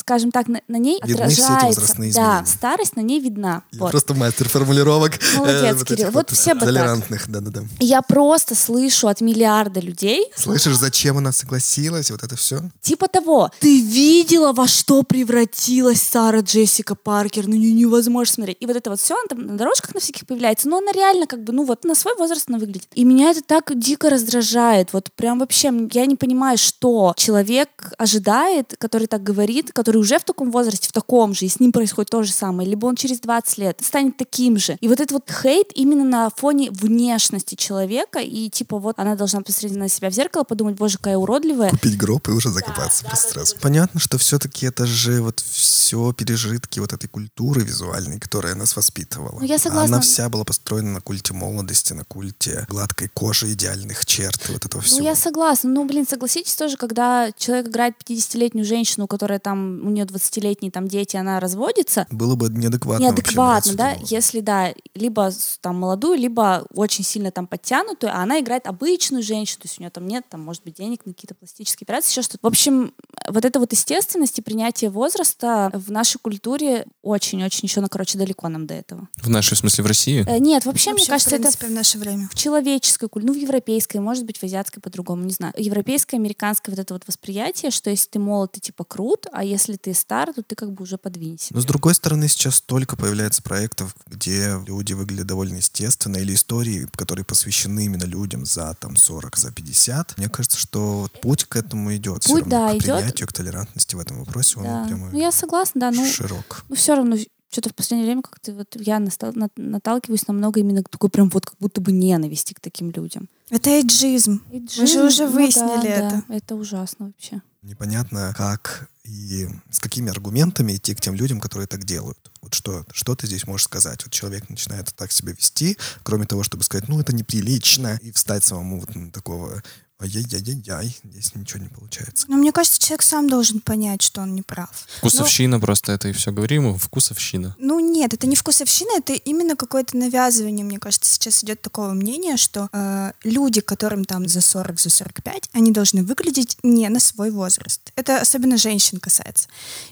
скажем так, на, на ней Видны все эти отражается. Да, старость на ней видна. Я Вот. Просто мастер формулировок. Молодец, вот Кирилл. этих Вот все бы. Толерантных, да-да-да. Я просто слышу от миллиарда людей, Слышишь, зачем она согласилась? Вот это все. Типа того. Ты видела, во что превратилась Сара Джессика Паркер? Ну, не- невозможно смотреть. И вот это вот все, она там на дорожках на всяких появляется. Но она реально как бы, ну вот на свой возраст она выглядит. И меня это так дико раздражает. Вот прям вообще, я не понимаю, что человек ожидает, который так говорит, который уже в таком возрасте, в таком же, и с ним происходит то же самое. Либо он через 20 лет станет таким же. И вот этот вот хейт именно на фоне внешности человека. И типа вот она должна посмотреть на себя в зеркало, подумать, боже, какая уродливая. Купить гроб и уже закопаться просто сразу. Понятно, что все-таки это же вот все пережитки вот этой культуры визуальной, которая нас воспитывала. Ну, я согласна. Она вся была построена на культе молодости, на культе гладкой кожи, идеальных черт вот этого всего. Ну, я согласна. Ну, блин, согласитесь тоже, когда человек играет 50-летнюю женщину, которая там, у нее 20-летние там дети, она разводится, Было бы неадекватно вообще неадекватно, брать да, если, да, либо там молодую, либо очень сильно там подтянутую, а она играет обычную женщину, то есть у нее там нет, там, может быть, денег на какие-то пластические операции, еще что-то. В общем, вот эта вот естественность и принятие возраста в нашей культуре очень-очень еще, ну, короче, далеко нам до этого. В нашей, в смысле, в России? Э, Нет, вообще, мне Вообще, кажется, в принципе, это в наше время. в человеческой культуре, ну, в европейской, может быть, в азиатской по-другому, не знаю. Европейское, американское вот это вот восприятие, что если ты молод, ты типа крут, а если ты стар, то ты как бы уже подвинься. Но с другой стороны, сейчас столько появляется проектов, где люди выглядят довольно естественно, или истории, которые посвящены именно людям за там 40, за 50. Мне кажется, что вот путь к этому идет. Путь, равно, да, к идет. принятию, к толерантности в этом вопросе, он Да. прямо Ну, я согласна, да, ну, широк. ну все равно что-то в последнее время как-то вот я наталкиваюсь на много именно такой прям вот как будто бы ненависти к таким людям. Это эйджизм. Мы же Эйджизм, уже ну да, выяснили да, это. Это ужасно вообще. Непонятно, как и с какими аргументами идти к тем людям, которые так делают. Вот что, что ты здесь можешь сказать? Вот человек начинает так себя вести, кроме того, чтобы сказать, ну, это неприлично, и встать самому вот на такого ай-яй-яй-яй, здесь ничего не получается. Но мне кажется, человек сам должен понять, что он не прав. Вкусовщина просто это и все говорим, ему вкусовщина. Ну нет, это не вкусовщина, это именно какое-то навязывание, мне кажется, сейчас идет такого мнения, что э, люди, которым там за 40, за 45, они должны выглядеть не на свой возраст. Это особенно женщин касается.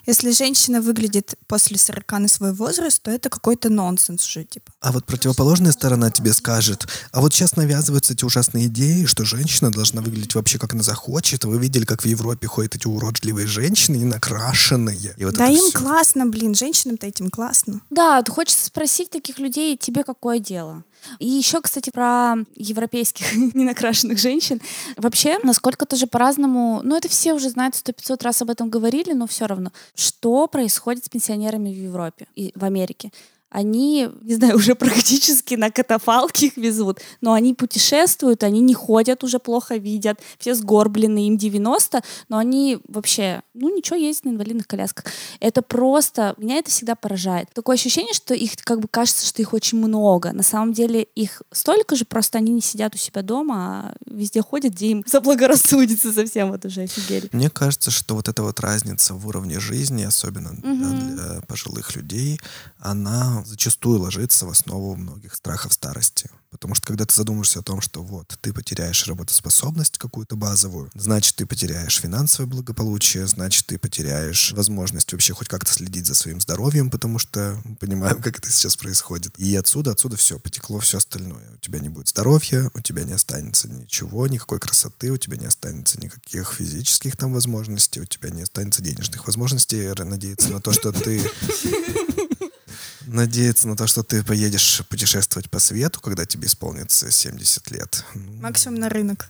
Если женщина выглядит после 40 на свой возраст, то это какой-то нонсенс уже, типа. А вот противоположная сторона тебе скажет, а вот сейчас навязываются эти ужасные идеи, что женщина должна выглядеть вообще как она захочет. Вы видели, как в Европе ходят эти уродливые женщины, и накрашенные. И вот да им всё. классно, блин, женщинам-то этим классно. Да, хочется спросить таких людей, тебе какое дело? И еще, кстати, про европейских ненакрашенных женщин. Вообще, насколько тоже по-разному, ну это все уже знают, сто 500 раз об этом говорили, но все равно. Что происходит с пенсионерами в Европе и в Америке? Они, не знаю, уже практически на катафалке их везут, но они путешествуют, они не ходят, уже плохо видят, все сгорблены, им 90, но они вообще, ну ничего, ездят на инвалидных колясках. Это просто, меня это всегда поражает. Такое ощущение, что их как бы кажется, что их очень много. На самом деле их столько же, просто они не сидят у себя дома, а везде ходят, где им заблагорассудится совсем, вот уже офигели. Мне кажется, что вот эта вот разница в уровне жизни, особенно да, Мгм. для пожилых людей, она зачастую ложится в основу многих страхов старости. Потому что когда ты задумаешься о том, что вот ты потеряешь работоспособность какую-то базовую, значит ты потеряешь финансовое благополучие, значит ты потеряешь возможность вообще хоть как-то следить за своим здоровьем, потому что мы понимаем, как это сейчас происходит. И отсюда, отсюда все, потекло все остальное. У тебя не будет здоровья, у тебя не останется ничего, никакой красоты, у тебя не останется никаких физических там возможностей, у тебя не останется денежных возможностей надеяться на то, что ты надеяться на то, что ты поедешь путешествовать по свету, когда тебе исполнится 70 лет. Максимум на рынок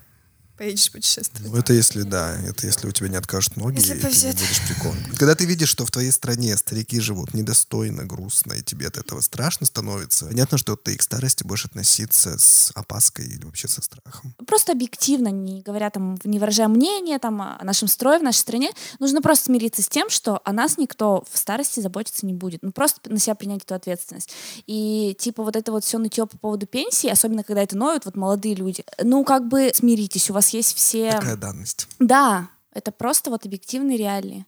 поедешь путешествовать. Ну, это если, да, это если у тебя не откажут ноги, Если и ты не повезет. будешь прикол. Когда ты видишь, что в твоей стране старики живут недостойно, грустно, и тебе от этого страшно становится, понятно, что ты к старости будешь относиться с опаской или вообще со страхом. Просто объективно, не говоря там, не выражая мнение там, о нашем строе в нашей стране, нужно просто смириться с тем, что о нас никто в старости заботиться не будет. Ну, просто на себя принять эту ответственность. И, типа, вот это вот все нытье по поводу пенсии, особенно когда это ноют вот молодые люди, ну, как бы смиритесь, у вас есть все... Такая данность. Да, это просто вот объективные реалии.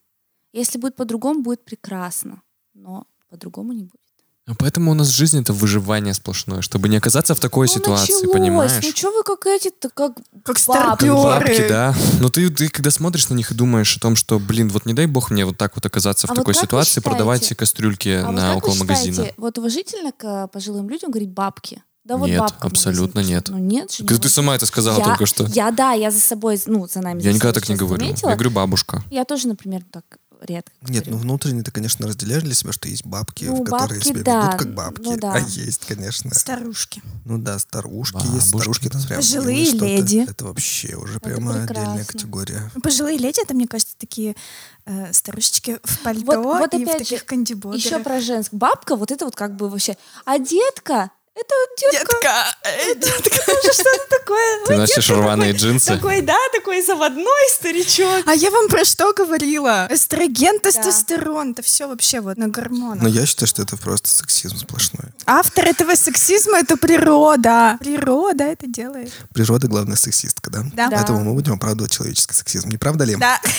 Если будет по-другому, будет прекрасно. Но по-другому не будет. А Поэтому у нас жизнь это выживание сплошное, чтобы не оказаться в такой Ну, ситуации, началось. понимаешь? Ну что вы как эти-то, как Как старпёры. Бабки, да. Но ты, ты когда смотришь на них и думаешь о том, что, блин, вот не дай бог мне вот так вот оказаться А в вот такой ситуации, считаете- продавать кастрюльки А вот на как около вы магазина. считаете, вот уважительно к пожилым людям говорить бабки? Да вот Нет, бабка в абсолютно нет. Ну нет же. Ты, ну ты сама это сказала я, только что. Я, да, я за собой, ну, за нами. Я за никогда так не говорю. заметила. Я говорю бабушка. Я тоже, например, так редко Нет, ну говорю. внутренне ты, конечно, разделяешь для себя, что есть бабки, Ну, которые бабки, себя да. ведут как бабки. Ну, да. А есть, конечно. Старушки. Ну да, старушки Бабушки, есть. Старушки это прям Пожилые ну, леди. Это вообще уже Это прямо отдельная прекрасно. категория. Ну, Пожилые леди, это, мне кажется, такие э, старушечки в пальто Вот, вот и в опять таких же, кандибоберах. еще про женск. Бабка, вот это вот как бы вообще. А детка, это вот детка. детка. Тоже что-то такое. Ты носишь рваные джинсы. Такой, да, такой заводной старичок. А я вам про что говорила? Эстроген, тестостерон, это все вообще вот на гормонах. Но я считаю, что это просто сексизм сплошной. Автор этого сексизма — это природа. Природа это делает. Природа главная сексистка, да? Да. Поэтому Да. мы будем оправдывать человеческий сексизм. Не правда ли? Да.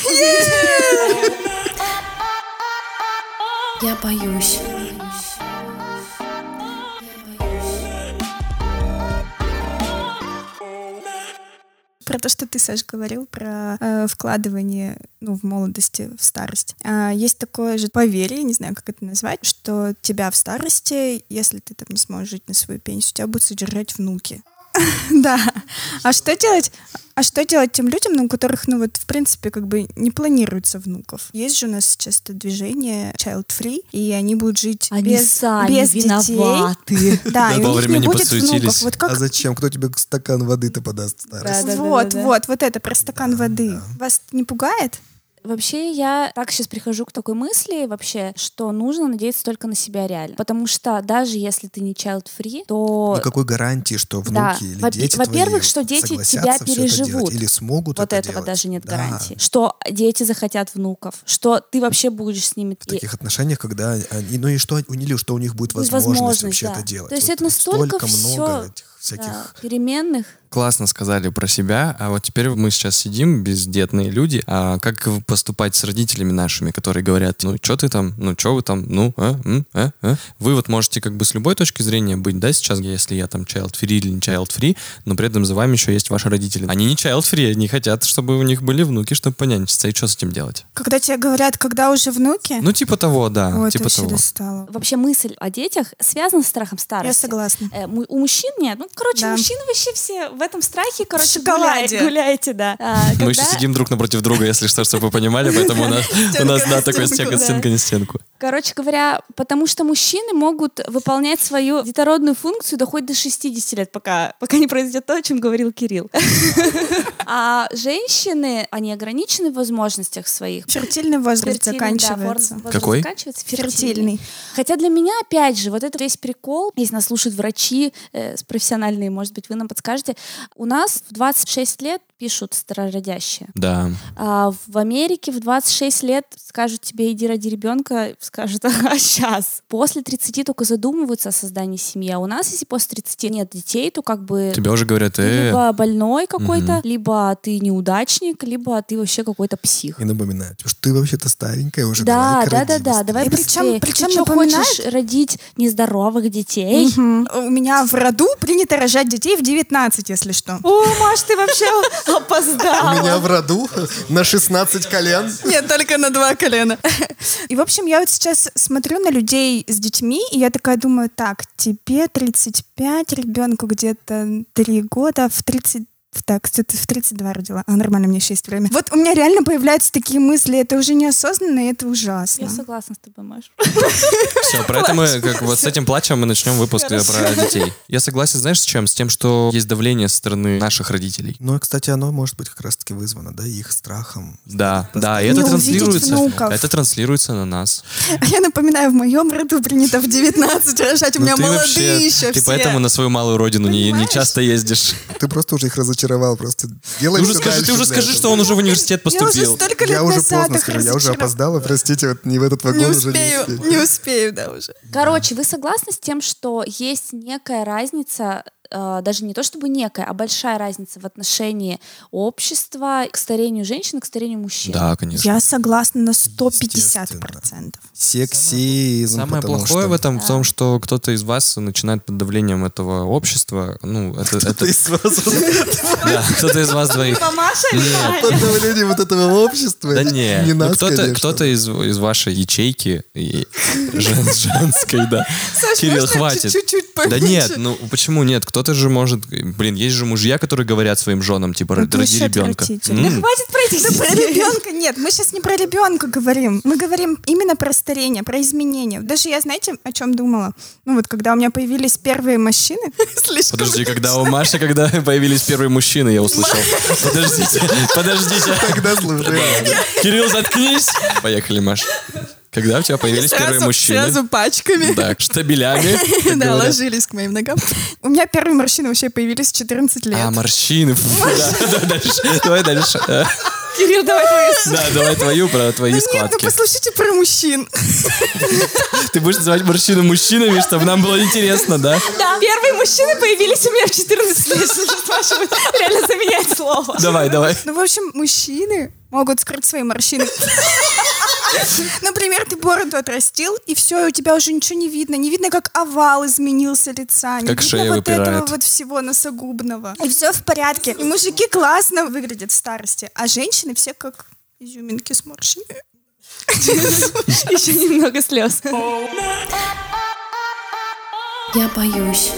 Я боюсь. Про то, что ты, Саш, говорил про э, вкладывание ну, в молодости, в старость. А, есть такое же поверье, не знаю, как это назвать, что тебя в старости, если ты там не сможешь жить на свою пенсию, тебя будут содержать внуки. Да. А что делать? А что делать тем людям, ну, у которых, ну, вот, в принципе, как бы не планируется внуков? Есть же у нас сейчас это движение Child Free, и они будут жить Они без, сами без детей. виноваты. Да, и у них не будет внуков. Вот как А зачем? Кто тебе стакан воды-то подаст? Да, да, вот, да, да. вот, вот это про стакан воды. Вас не пугает? Вообще, я так сейчас прихожу к такой мысли вообще, что нужно надеяться только на себя реально. Потому что даже если ты не child-free, то Никакой гарантии, что внуки Да. или Во- дети во-первых, что дети тебя переживут. или смогут вот это этого делать. даже нет Да. гарантии. Что дети захотят внуков, что ты вообще будешь с ними... В таких отношениях, когда они, ну и что, у или что у них будет возможность, возможность, вообще да. это делать. То есть Вот это настолько столько всё, много этих всяких да, переменных. Классно сказали про себя, а вот теперь мы сейчас сидим, бездетные люди, а как поступать с родителями нашими, которые говорят, ну, что ты там, ну, что вы там, ну, а, м, а, а?» Вы вот можете как бы с любой точки зрения быть, да, сейчас, если я там child-free или не child-free, но при этом за вами еще есть ваши родители. Они не child-free, они хотят, чтобы у них были внуки, чтобы понянчиться. И что с этим делать? Когда тебе говорят, когда уже внуки? Ну, типа того, да, вот типа вообще того. достало. Вообще мысль о детях связана с страхом старости. Я согласна. Э, у мужчин нет. Ну, короче, Да. мужчины вообще все в этом страхе, короче, гуляй- гуляете, да. А, Мы когда- еще сидим друг напротив друга, если что, чтобы вы понимали, поэтому у нас, у нас да, такой стенка, стенка не стенку. Короче говоря, потому что мужчины могут выполнять свою детородную функцию до хоть до 60 лет, пока, пока не произойдет то, о чем говорил Кирилл. А женщины, они ограничены в возможностях своих. Фертильный возраст Фертильный, да, заканчивается. возраст Какой? заканчивается, Фертильный. Хотя для меня, опять же, вот это весь прикол, если нас слушают врачи э, профессиональные, может быть, вы нам подскажете, у нас в 26 лет пишут старородящие. Да. А в Америке в 26 лет скажут тебе, иди ради ребенка, скажут, а сейчас. После 30 только задумываются о создании семьи. А у нас, если после 30 нет детей, то как бы Тебя уже говорят, э, либо больной какой-то, либо ты неудачник, либо ты вообще какой-то псих. И напоминать, что ты вообще-то старенькая уже. Да, давай-ка да, да, да, давай И причем- причем ты напоминает- хочешь родить нездоровых детей? Мгм. У меня в роду принято рожать детей в 19, если что. О, Маш, ты вообще У опоздала. меня в роду на 16 колен. Нет, только на два колена. И, в общем, я вот сейчас смотрю на людей с детьми, и я такая думаю, так, тебе 35, ребенку где-то 3 года, в 30 так, кстати, в 32 родила. А, нормально, мне еще есть время. Вот у меня реально появляются такие мысли, это уже неосознанно, и это ужасно. Я согласна с тобой, Маш. Все, про это мы, как вот с этим плачем мы начнем выпуск про детей. Я согласен, знаешь, с чем? С тем, что есть давление со стороны наших родителей. Ну, кстати, оно может быть как раз-таки вызвано, да, их страхом. Да, да, и это транслируется, это транслируется на нас. А я напоминаю, в моем роду принято в 19 рожать, у Ну, меня ты молодые еще Ты поэтому на свою малую родину не, часто ездишь. Ты просто уже их разочаровал, просто делай Ты уже скажи, ты уже скажи, что он уже в университет Я уже поступил. столько лет Я уже поздно скажу, я уже опоздала, простите, вот не в этот вагон Не уже успею, не успею. не успею, да, уже. Короче, вы согласны с тем, что есть некая разница, даже не то чтобы некая, а большая разница в отношении общества к старению женщин и к старению мужчин? Да, конечно. Я согласна на 150%. Сексизм. Самое плохое что в этом в том, что кто-то из вас начинает под давлением этого общества, ну, это, это, Кто-то из вас да, кто-то из вас двоих. Нет, под давлением вот этого общества. да не- не, Не ну, кто-то, из, из вашей ячейки женской, да. Кирилл, хватит. Да нет, ну почему нет? Кто-то же может, блин, есть же мужья, которые говорят своим женам, типа, роди вообще ребенка. отвратительно. М, Хватит про Да про ребенка нет, мы сейчас не про ребенка говорим. Мы говорим именно про старение, про изменения. Даже я, знаете, о чем думала? Ну вот, когда у меня появились первые мужчины, Подожди, когда у Маши, когда появились первые мужчины, я услышал. Подождите, подождите. Когда слушай, Кирилл, заткнись. Поехали, Маш. Когда у тебя появились первые сразу, мужчины? сразу пачками. Да, штабелями. Да, говорят. ложились к моим ногам. У меня первые морщины вообще появились в 14 лет. А, морщины. Давай дальше. Кирилл, давай твою Да, давай твою про твои Да нет, ну складки. послушайте про мужчин. Ты будешь называть морщины мужчинами, чтобы нам было интересно, да? Да. Первые мужчины появились у меня в 14 лет. Реально заменять слово. Давай, давай. Ну, в общем, мужчины могут скрыть свои морщины. Например, ты бороду отрастил, и все, у тебя уже ничего не видно. Не видно, как овал изменился лица. Не Как видно шея вот выпирает. этого вот всего носогубного. И все в порядке. И мужики классно выглядят в старости, а женщины все как изюминки с морщинами. Еще немного слез. Я боюсь.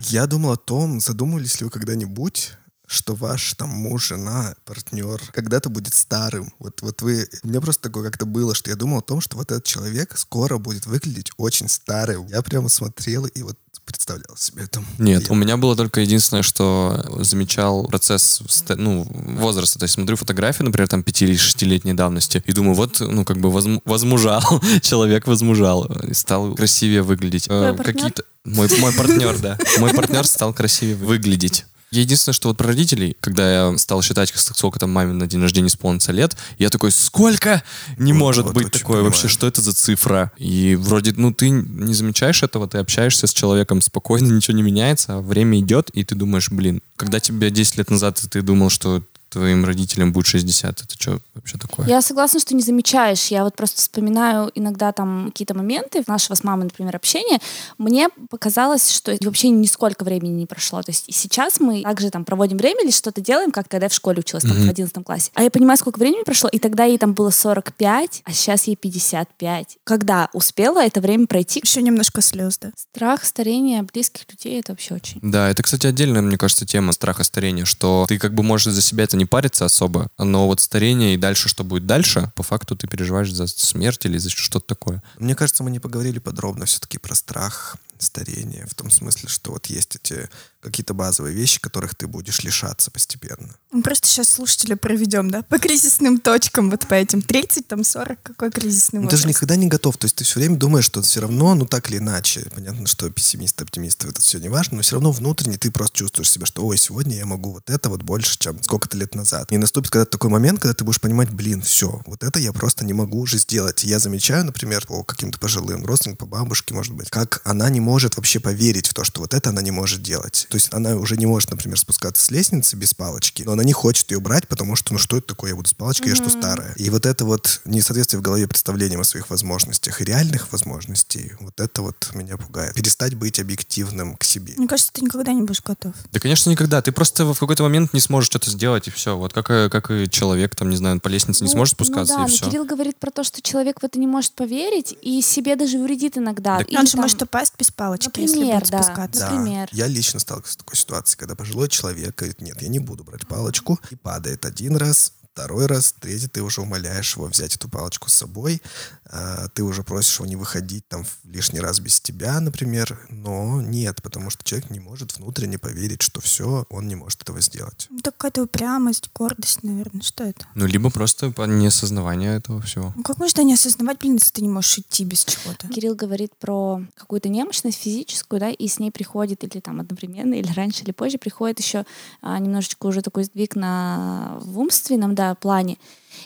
Я думал о том, задумывались ли вы когда-нибудь, что ваш там муж, жена, партнер когда-то будет старым. Вот, вот вы... У меня просто такое как-то было, что я думал о том, что вот этот человек скоро будет выглядеть очень старым. Я прямо смотрел и вот представлял себе это. Нет, Я- у меня было только единственное, что замечал процесс ну, возраста. То есть смотрю фотографии, например, там 5 или 6-летней давности, и думаю, вот, ну, как бы возм- возмужал, человек возмужал, и стал красивее выглядеть. Э? Какие-то... Мой, мой партнер, да. Мой партнер стал красивее выглядеть. Единственное, что вот про родителей, когда я стал считать, сколько там маме на день рождения исполнится лет, я такой, сколько? Не Вот, может вот быть такое вообще, понимаю. что это за цифра? И вроде, ну, ты не замечаешь этого, ты общаешься с человеком спокойно, ничего не меняется, а время идет, и ты думаешь, блин, когда тебе 10 лет назад ты думал, что твоим родителям будет 60, это что вообще такое? Я согласна, что не замечаешь. Я вот просто вспоминаю иногда там какие-то моменты нашего с мамой, например, общения. Мне показалось, что вообще нисколько времени не прошло. То есть и сейчас мы также там проводим время или что-то делаем, как когда я в школе училась, там, в 11 классе. А я понимаю, сколько времени прошло, и тогда ей там было 45, а сейчас ей 55. Когда успела это время пройти? Еще немножко слез, да. Страх старения близких людей — это вообще очень... Да, это, кстати, отдельная, мне кажется, тема страха старения, что ты как бы можешь за себя это не париться особо, но вот старение и дальше, что будет дальше, по факту ты переживаешь за смерть или за что-то такое. Мне кажется, мы не поговорили подробно все-таки про страх старения, в том смысле, что вот есть эти какие-то базовые вещи, которых ты будешь лишаться постепенно. Мы просто сейчас слушателя проведем, да? По кризисным точкам, вот по этим 30, там 40, какой кризисный Ну, ты же возраст? никогда не готов, то есть ты все время думаешь, что все равно, ну так или иначе, понятно, что пессимист, оптимист, это все не важно, но все равно внутренне ты просто чувствуешь себя, что, ой, сегодня я могу вот это вот больше, чем сколько-то лет назад. И наступит когда такой момент, когда ты будешь понимать, блин, все, вот это я просто не могу уже сделать. И я замечаю, например, по каким-то пожилым родственникам, по бабушке, может быть, как она не может вообще поверить в то, что вот это она не может делать. То есть она уже не может, например, спускаться с лестницы без палочки, но она не хочет ее брать, потому что, ну что это такое, я буду с палочкой, я что старая. И вот это вот несоответствие в голове представлением о своих возможностях и реальных возможностей, вот это вот меня пугает. Перестать быть объективным к себе. Мне кажется, ты никогда не будешь готов. Да, конечно, никогда. Ты просто в какой-то момент не сможешь что-то сделать, и все. Вот как, и- как и человек, там, не знаю, по лестнице не Ну, сможет ну спускаться, да, и но все. Кирилл говорит про то, что человек в это не может поверить и себе даже вредит иногда. Так- Или Он же там- может упасть без палочки, если Например, будет да. спускаться. Да, Например. я лично сталкивался с такой ситуацией, когда пожилой человек говорит, нет, я не буду брать палочку, и падает один раз, второй раз, третий, ты уже умоляешь его взять эту палочку с собой, а, ты уже просишь его не выходить там в лишний раз без тебя, например, но нет, потому что человек не может внутренне поверить, что все, он не может этого сделать. Ну, так какая-то упрямость, гордость, наверное. Что это? Ну, либо просто по неосознавание этого всего. Ну, как можно не осознавать, блин, если ты не можешь идти без чего-то? Кирилл говорит про какую-то немощность физическую, да, и с ней приходит или там одновременно, или раньше, или позже приходит еще а, немножечко уже такой сдвиг на в умственном, да, плане.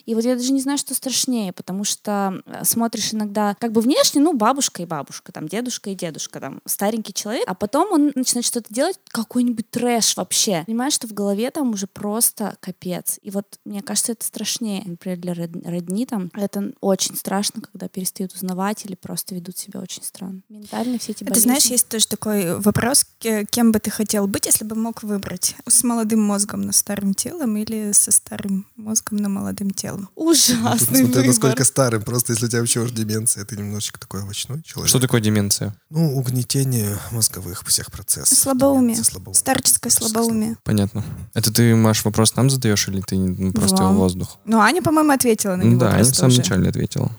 И вот я даже не знаю, что страшнее, потому что э, смотришь иногда как бы внешне, ну, бабушка и бабушка, там, дедушка и дедушка, там, старенький человек, а потом он начинает что-то делать, какой-нибудь трэш вообще. Понимаешь, что в голове там уже просто капец. И вот мне кажется, это страшнее, например, для род- родни там. Это очень страшно, когда перестают узнавать или просто ведут себя очень странно. Ментально все эти болезни. знаешь, есть тоже такой вопрос, ке- кем бы ты хотел быть, если бы мог выбрать? С молодым мозгом, но старым телом или со старым мозгом, но молодым телом? Тут Ужасный смотря выбор. насколько старым, просто если у тебя вообще уже деменция, ты немножечко такой овощной человек. Что такое деменция? Ну, угнетение мозговых всех процессов. Слабоумие. Деменция, слабоумие. Старческое слабоумие. Понятно. Это ты, Маш, вопрос нам задаешь или ты ну, просто Вам. в воздух? Ну, Аня, по-моему, ответила на него да, я в самом начале ответила.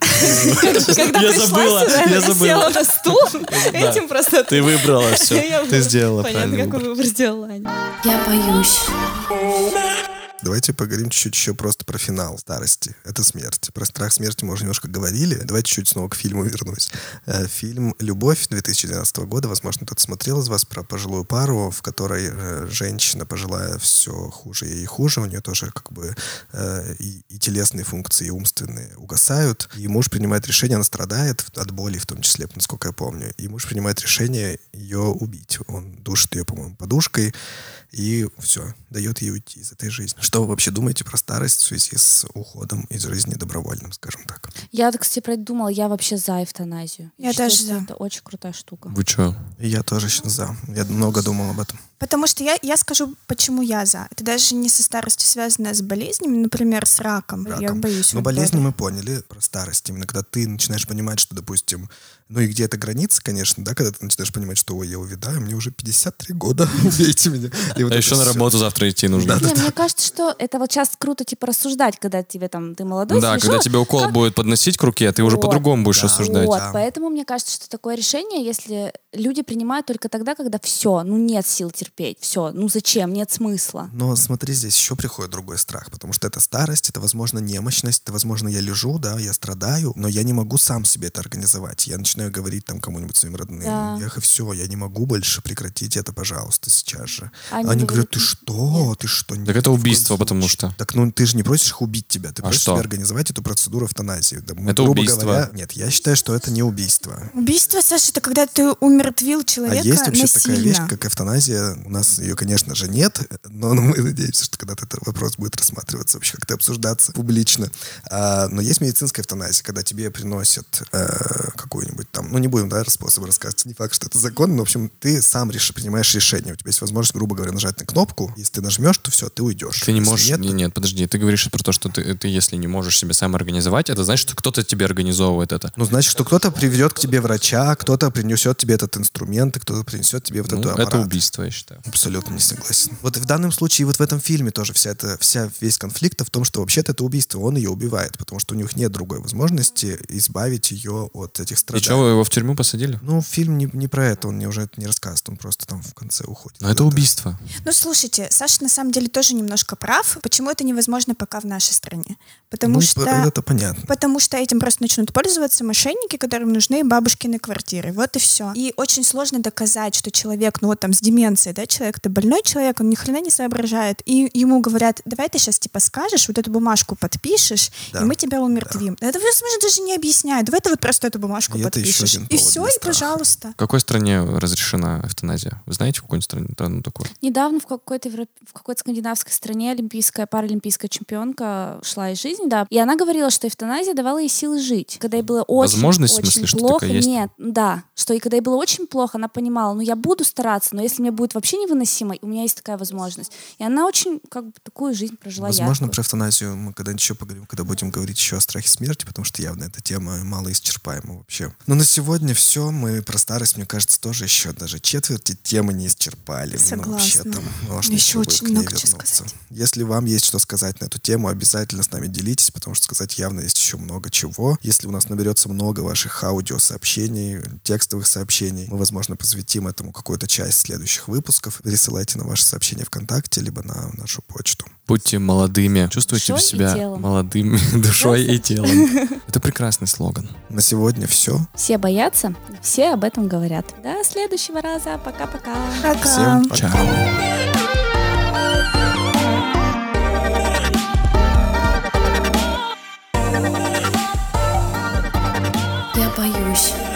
Когда Я пришла забыла, сюда, я забыла. села на стул, этим просто... Ты выбрала все. Ты сделала Понятно, правильный какой выбор. выбор сделала Аня. Я боюсь. Давайте поговорим чуть-чуть еще просто про финал старости. Это смерть. Про страх смерти мы уже немножко говорили. Давайте чуть снова к фильму вернусь. Э, Фильм «Любовь» 2012 года. Возможно, кто-то смотрел из вас про пожилую пару, в которой э, женщина пожилая все хуже и хуже. У нее тоже как бы э, и, и телесные функции, и умственные угасают. И муж принимает решение, она страдает от боли в том числе, насколько я помню. И муж принимает решение ее убить. Он душит ее, по-моему, подушкой. И все, дает ей уйти из этой жизни. Что вы вообще думаете про старость в связи с уходом из жизни добровольным, скажем так? Я, кстати, думала, я вообще за эвтаназию. Я считаю, тоже за. Это очень крутая штука. Вы что? Я тоже щас за. Я много думал об этом. Потому что я, я скажу, почему я за. Это даже не со старостью связано с болезнями, например, с раком. Я Раком. боюсь. Но болезни мы поняли про старость. Именно когда ты начинаешь понимать, что, допустим, ну и где эта граница, конечно, да, когда ты начинаешь понимать, что, ой, я увядаю, мне уже 53 года, убейте меня. А еще на работу завтра идти нужно. Не, мне кажется, что это вот сейчас круто, типа, рассуждать, когда тебе там, ты молодой, Да, решила, когда тебе укол как- будет подносить к руке, ты уже Вот. по-другому будешь Да. рассуждать. Вот, Да. поэтому мне кажется, что такое решение, если люди принимают только тогда, когда все, ну нет сил терпеть, все, ну зачем, нет смысла. Но смотри, здесь еще приходит другой страх, потому что это старость, это, возможно, немощность, это, возможно, я лежу, да, я страдаю, но я не могу сам себе это организовать. Я начинаю говорить там кому-нибудь своим родным, Да. я все, я не могу больше, прекратите это, пожалуйста, сейчас же. Они Они, говорят, говорят, ты что, ты что? Так Нет, это ни убийство, потому случае». что. Так, ну, ты же не просишь их убить тебя, ты А просишь что? себе организовать эту процедуру эвтаназии. Да, мы, Это грубо убийство. говоря, нет, я считаю, что это не убийство. Убийство, Саша, это когда ты умертвил человека А есть вообще насильно. такая вещь, как эвтаназия. У нас ее, конечно же, нет, но мы надеемся, что когда-то этот вопрос будет рассматриваться, вообще как-то обсуждаться публично. А, но есть медицинская эвтаназия, когда тебе приносят э, какую-нибудь там, ну не будем, да, способы рассказывать, не факт, что это закон, но, в общем, ты сам реш- принимаешь решение. У тебя есть возможность, грубо говоря, нажать на кнопку. Если ты нажмешь, то все, ты уйдешь. Ты не можешь... Нет, Нет, подожди, ты говоришь про то, что ты, ты, если не можешь себе сам организовать, это значит, что кто-то тебе организовывает это. ну, значит, что кто-то приведет к тебе врача, кто-то принесет тебе этот инструмент, и кто-то принесет тебе вот Ну, эту аппарат. это убийство, я считаю. Абсолютно не согласен. Вот и в данном случае, вот в этом фильме тоже вся эта, вся, весь конфликт в том, что вообще-то это убийство, он ее убивает, потому что у них нет другой возможности избавить ее от этих И страданий. что, вы его в тюрьму посадили? Ну, фильм не, не про это, он мне уже это не рассказывает, он просто там в конце уходит. Но это куда-то. убийство. Ну, слушайте, Саша на самом деле тоже немножко прав. Почему это невозможно пока в нашей стране? Потому Ну, что... это понятно. Потому что этим просто начнут пользоваться мошенники, которым нужны бабушкины квартиры. Вот и все. И очень сложно доказать, что человек, ну вот там с деменцией, да, человек это больной человек, он ни хрена не соображает. И ему говорят, давай ты сейчас типа скажешь, вот эту бумажку подпишешь, Да. и мы тебя умертвим. Это, возможно, даже не объясняют. Давай ты вот просто эту бумажку И это еще подпишешь. один и все, и пожалуйста. В какой стране разрешена эвтаназия? Вы знаете, в какой стране страну такую? Недавно в какой-то, европ- в какой-то скандинавской стране олимпийская, паралимпийская чемпионка шла из жизни, да. И она говорила, что эвтаназия давала ей силы жить. Когда ей было очень, Возможность, в очень смысле, что плохо, такая есть? нет, да, что и когда ей было очень плохо, она понимала, ну я буду стараться, но если мне будет вообще невыносимо, у меня есть такая возможность. И она очень, как бы, такую жизнь прожила Возможно, яркую. про эвтаназию мы когда-нибудь еще поговорим, когда будем говорить еще о страхе смерти, потому что явно эта тема мало исчерпаема вообще. Но на сегодня все. Мы про старость, мне кажется, тоже еще даже четверти темы не исчерпали. Ну, вообще Согласна. там можно Еще очень много чего вернуться. сказать. Если вам есть что сказать на эту тему, обязательно с нами делитесь, потому что сказать явно есть еще много чего. Если у нас наберется много ваших аудиосообщений, текстовых сообщений, мы, возможно, посвятим этому какую-то часть следующих выпусков. Пересылайте на ваши сообщения ВКонтакте, либо на нашу почту. Будьте молодыми. Чувствуйте Душой себя молодым душой и телом. Это прекрасный слоган. На сегодня все. Все боятся, все об этом говорят. До следующего раза. Пока-пока. Пока. Всем пока. Чао. Боюсь.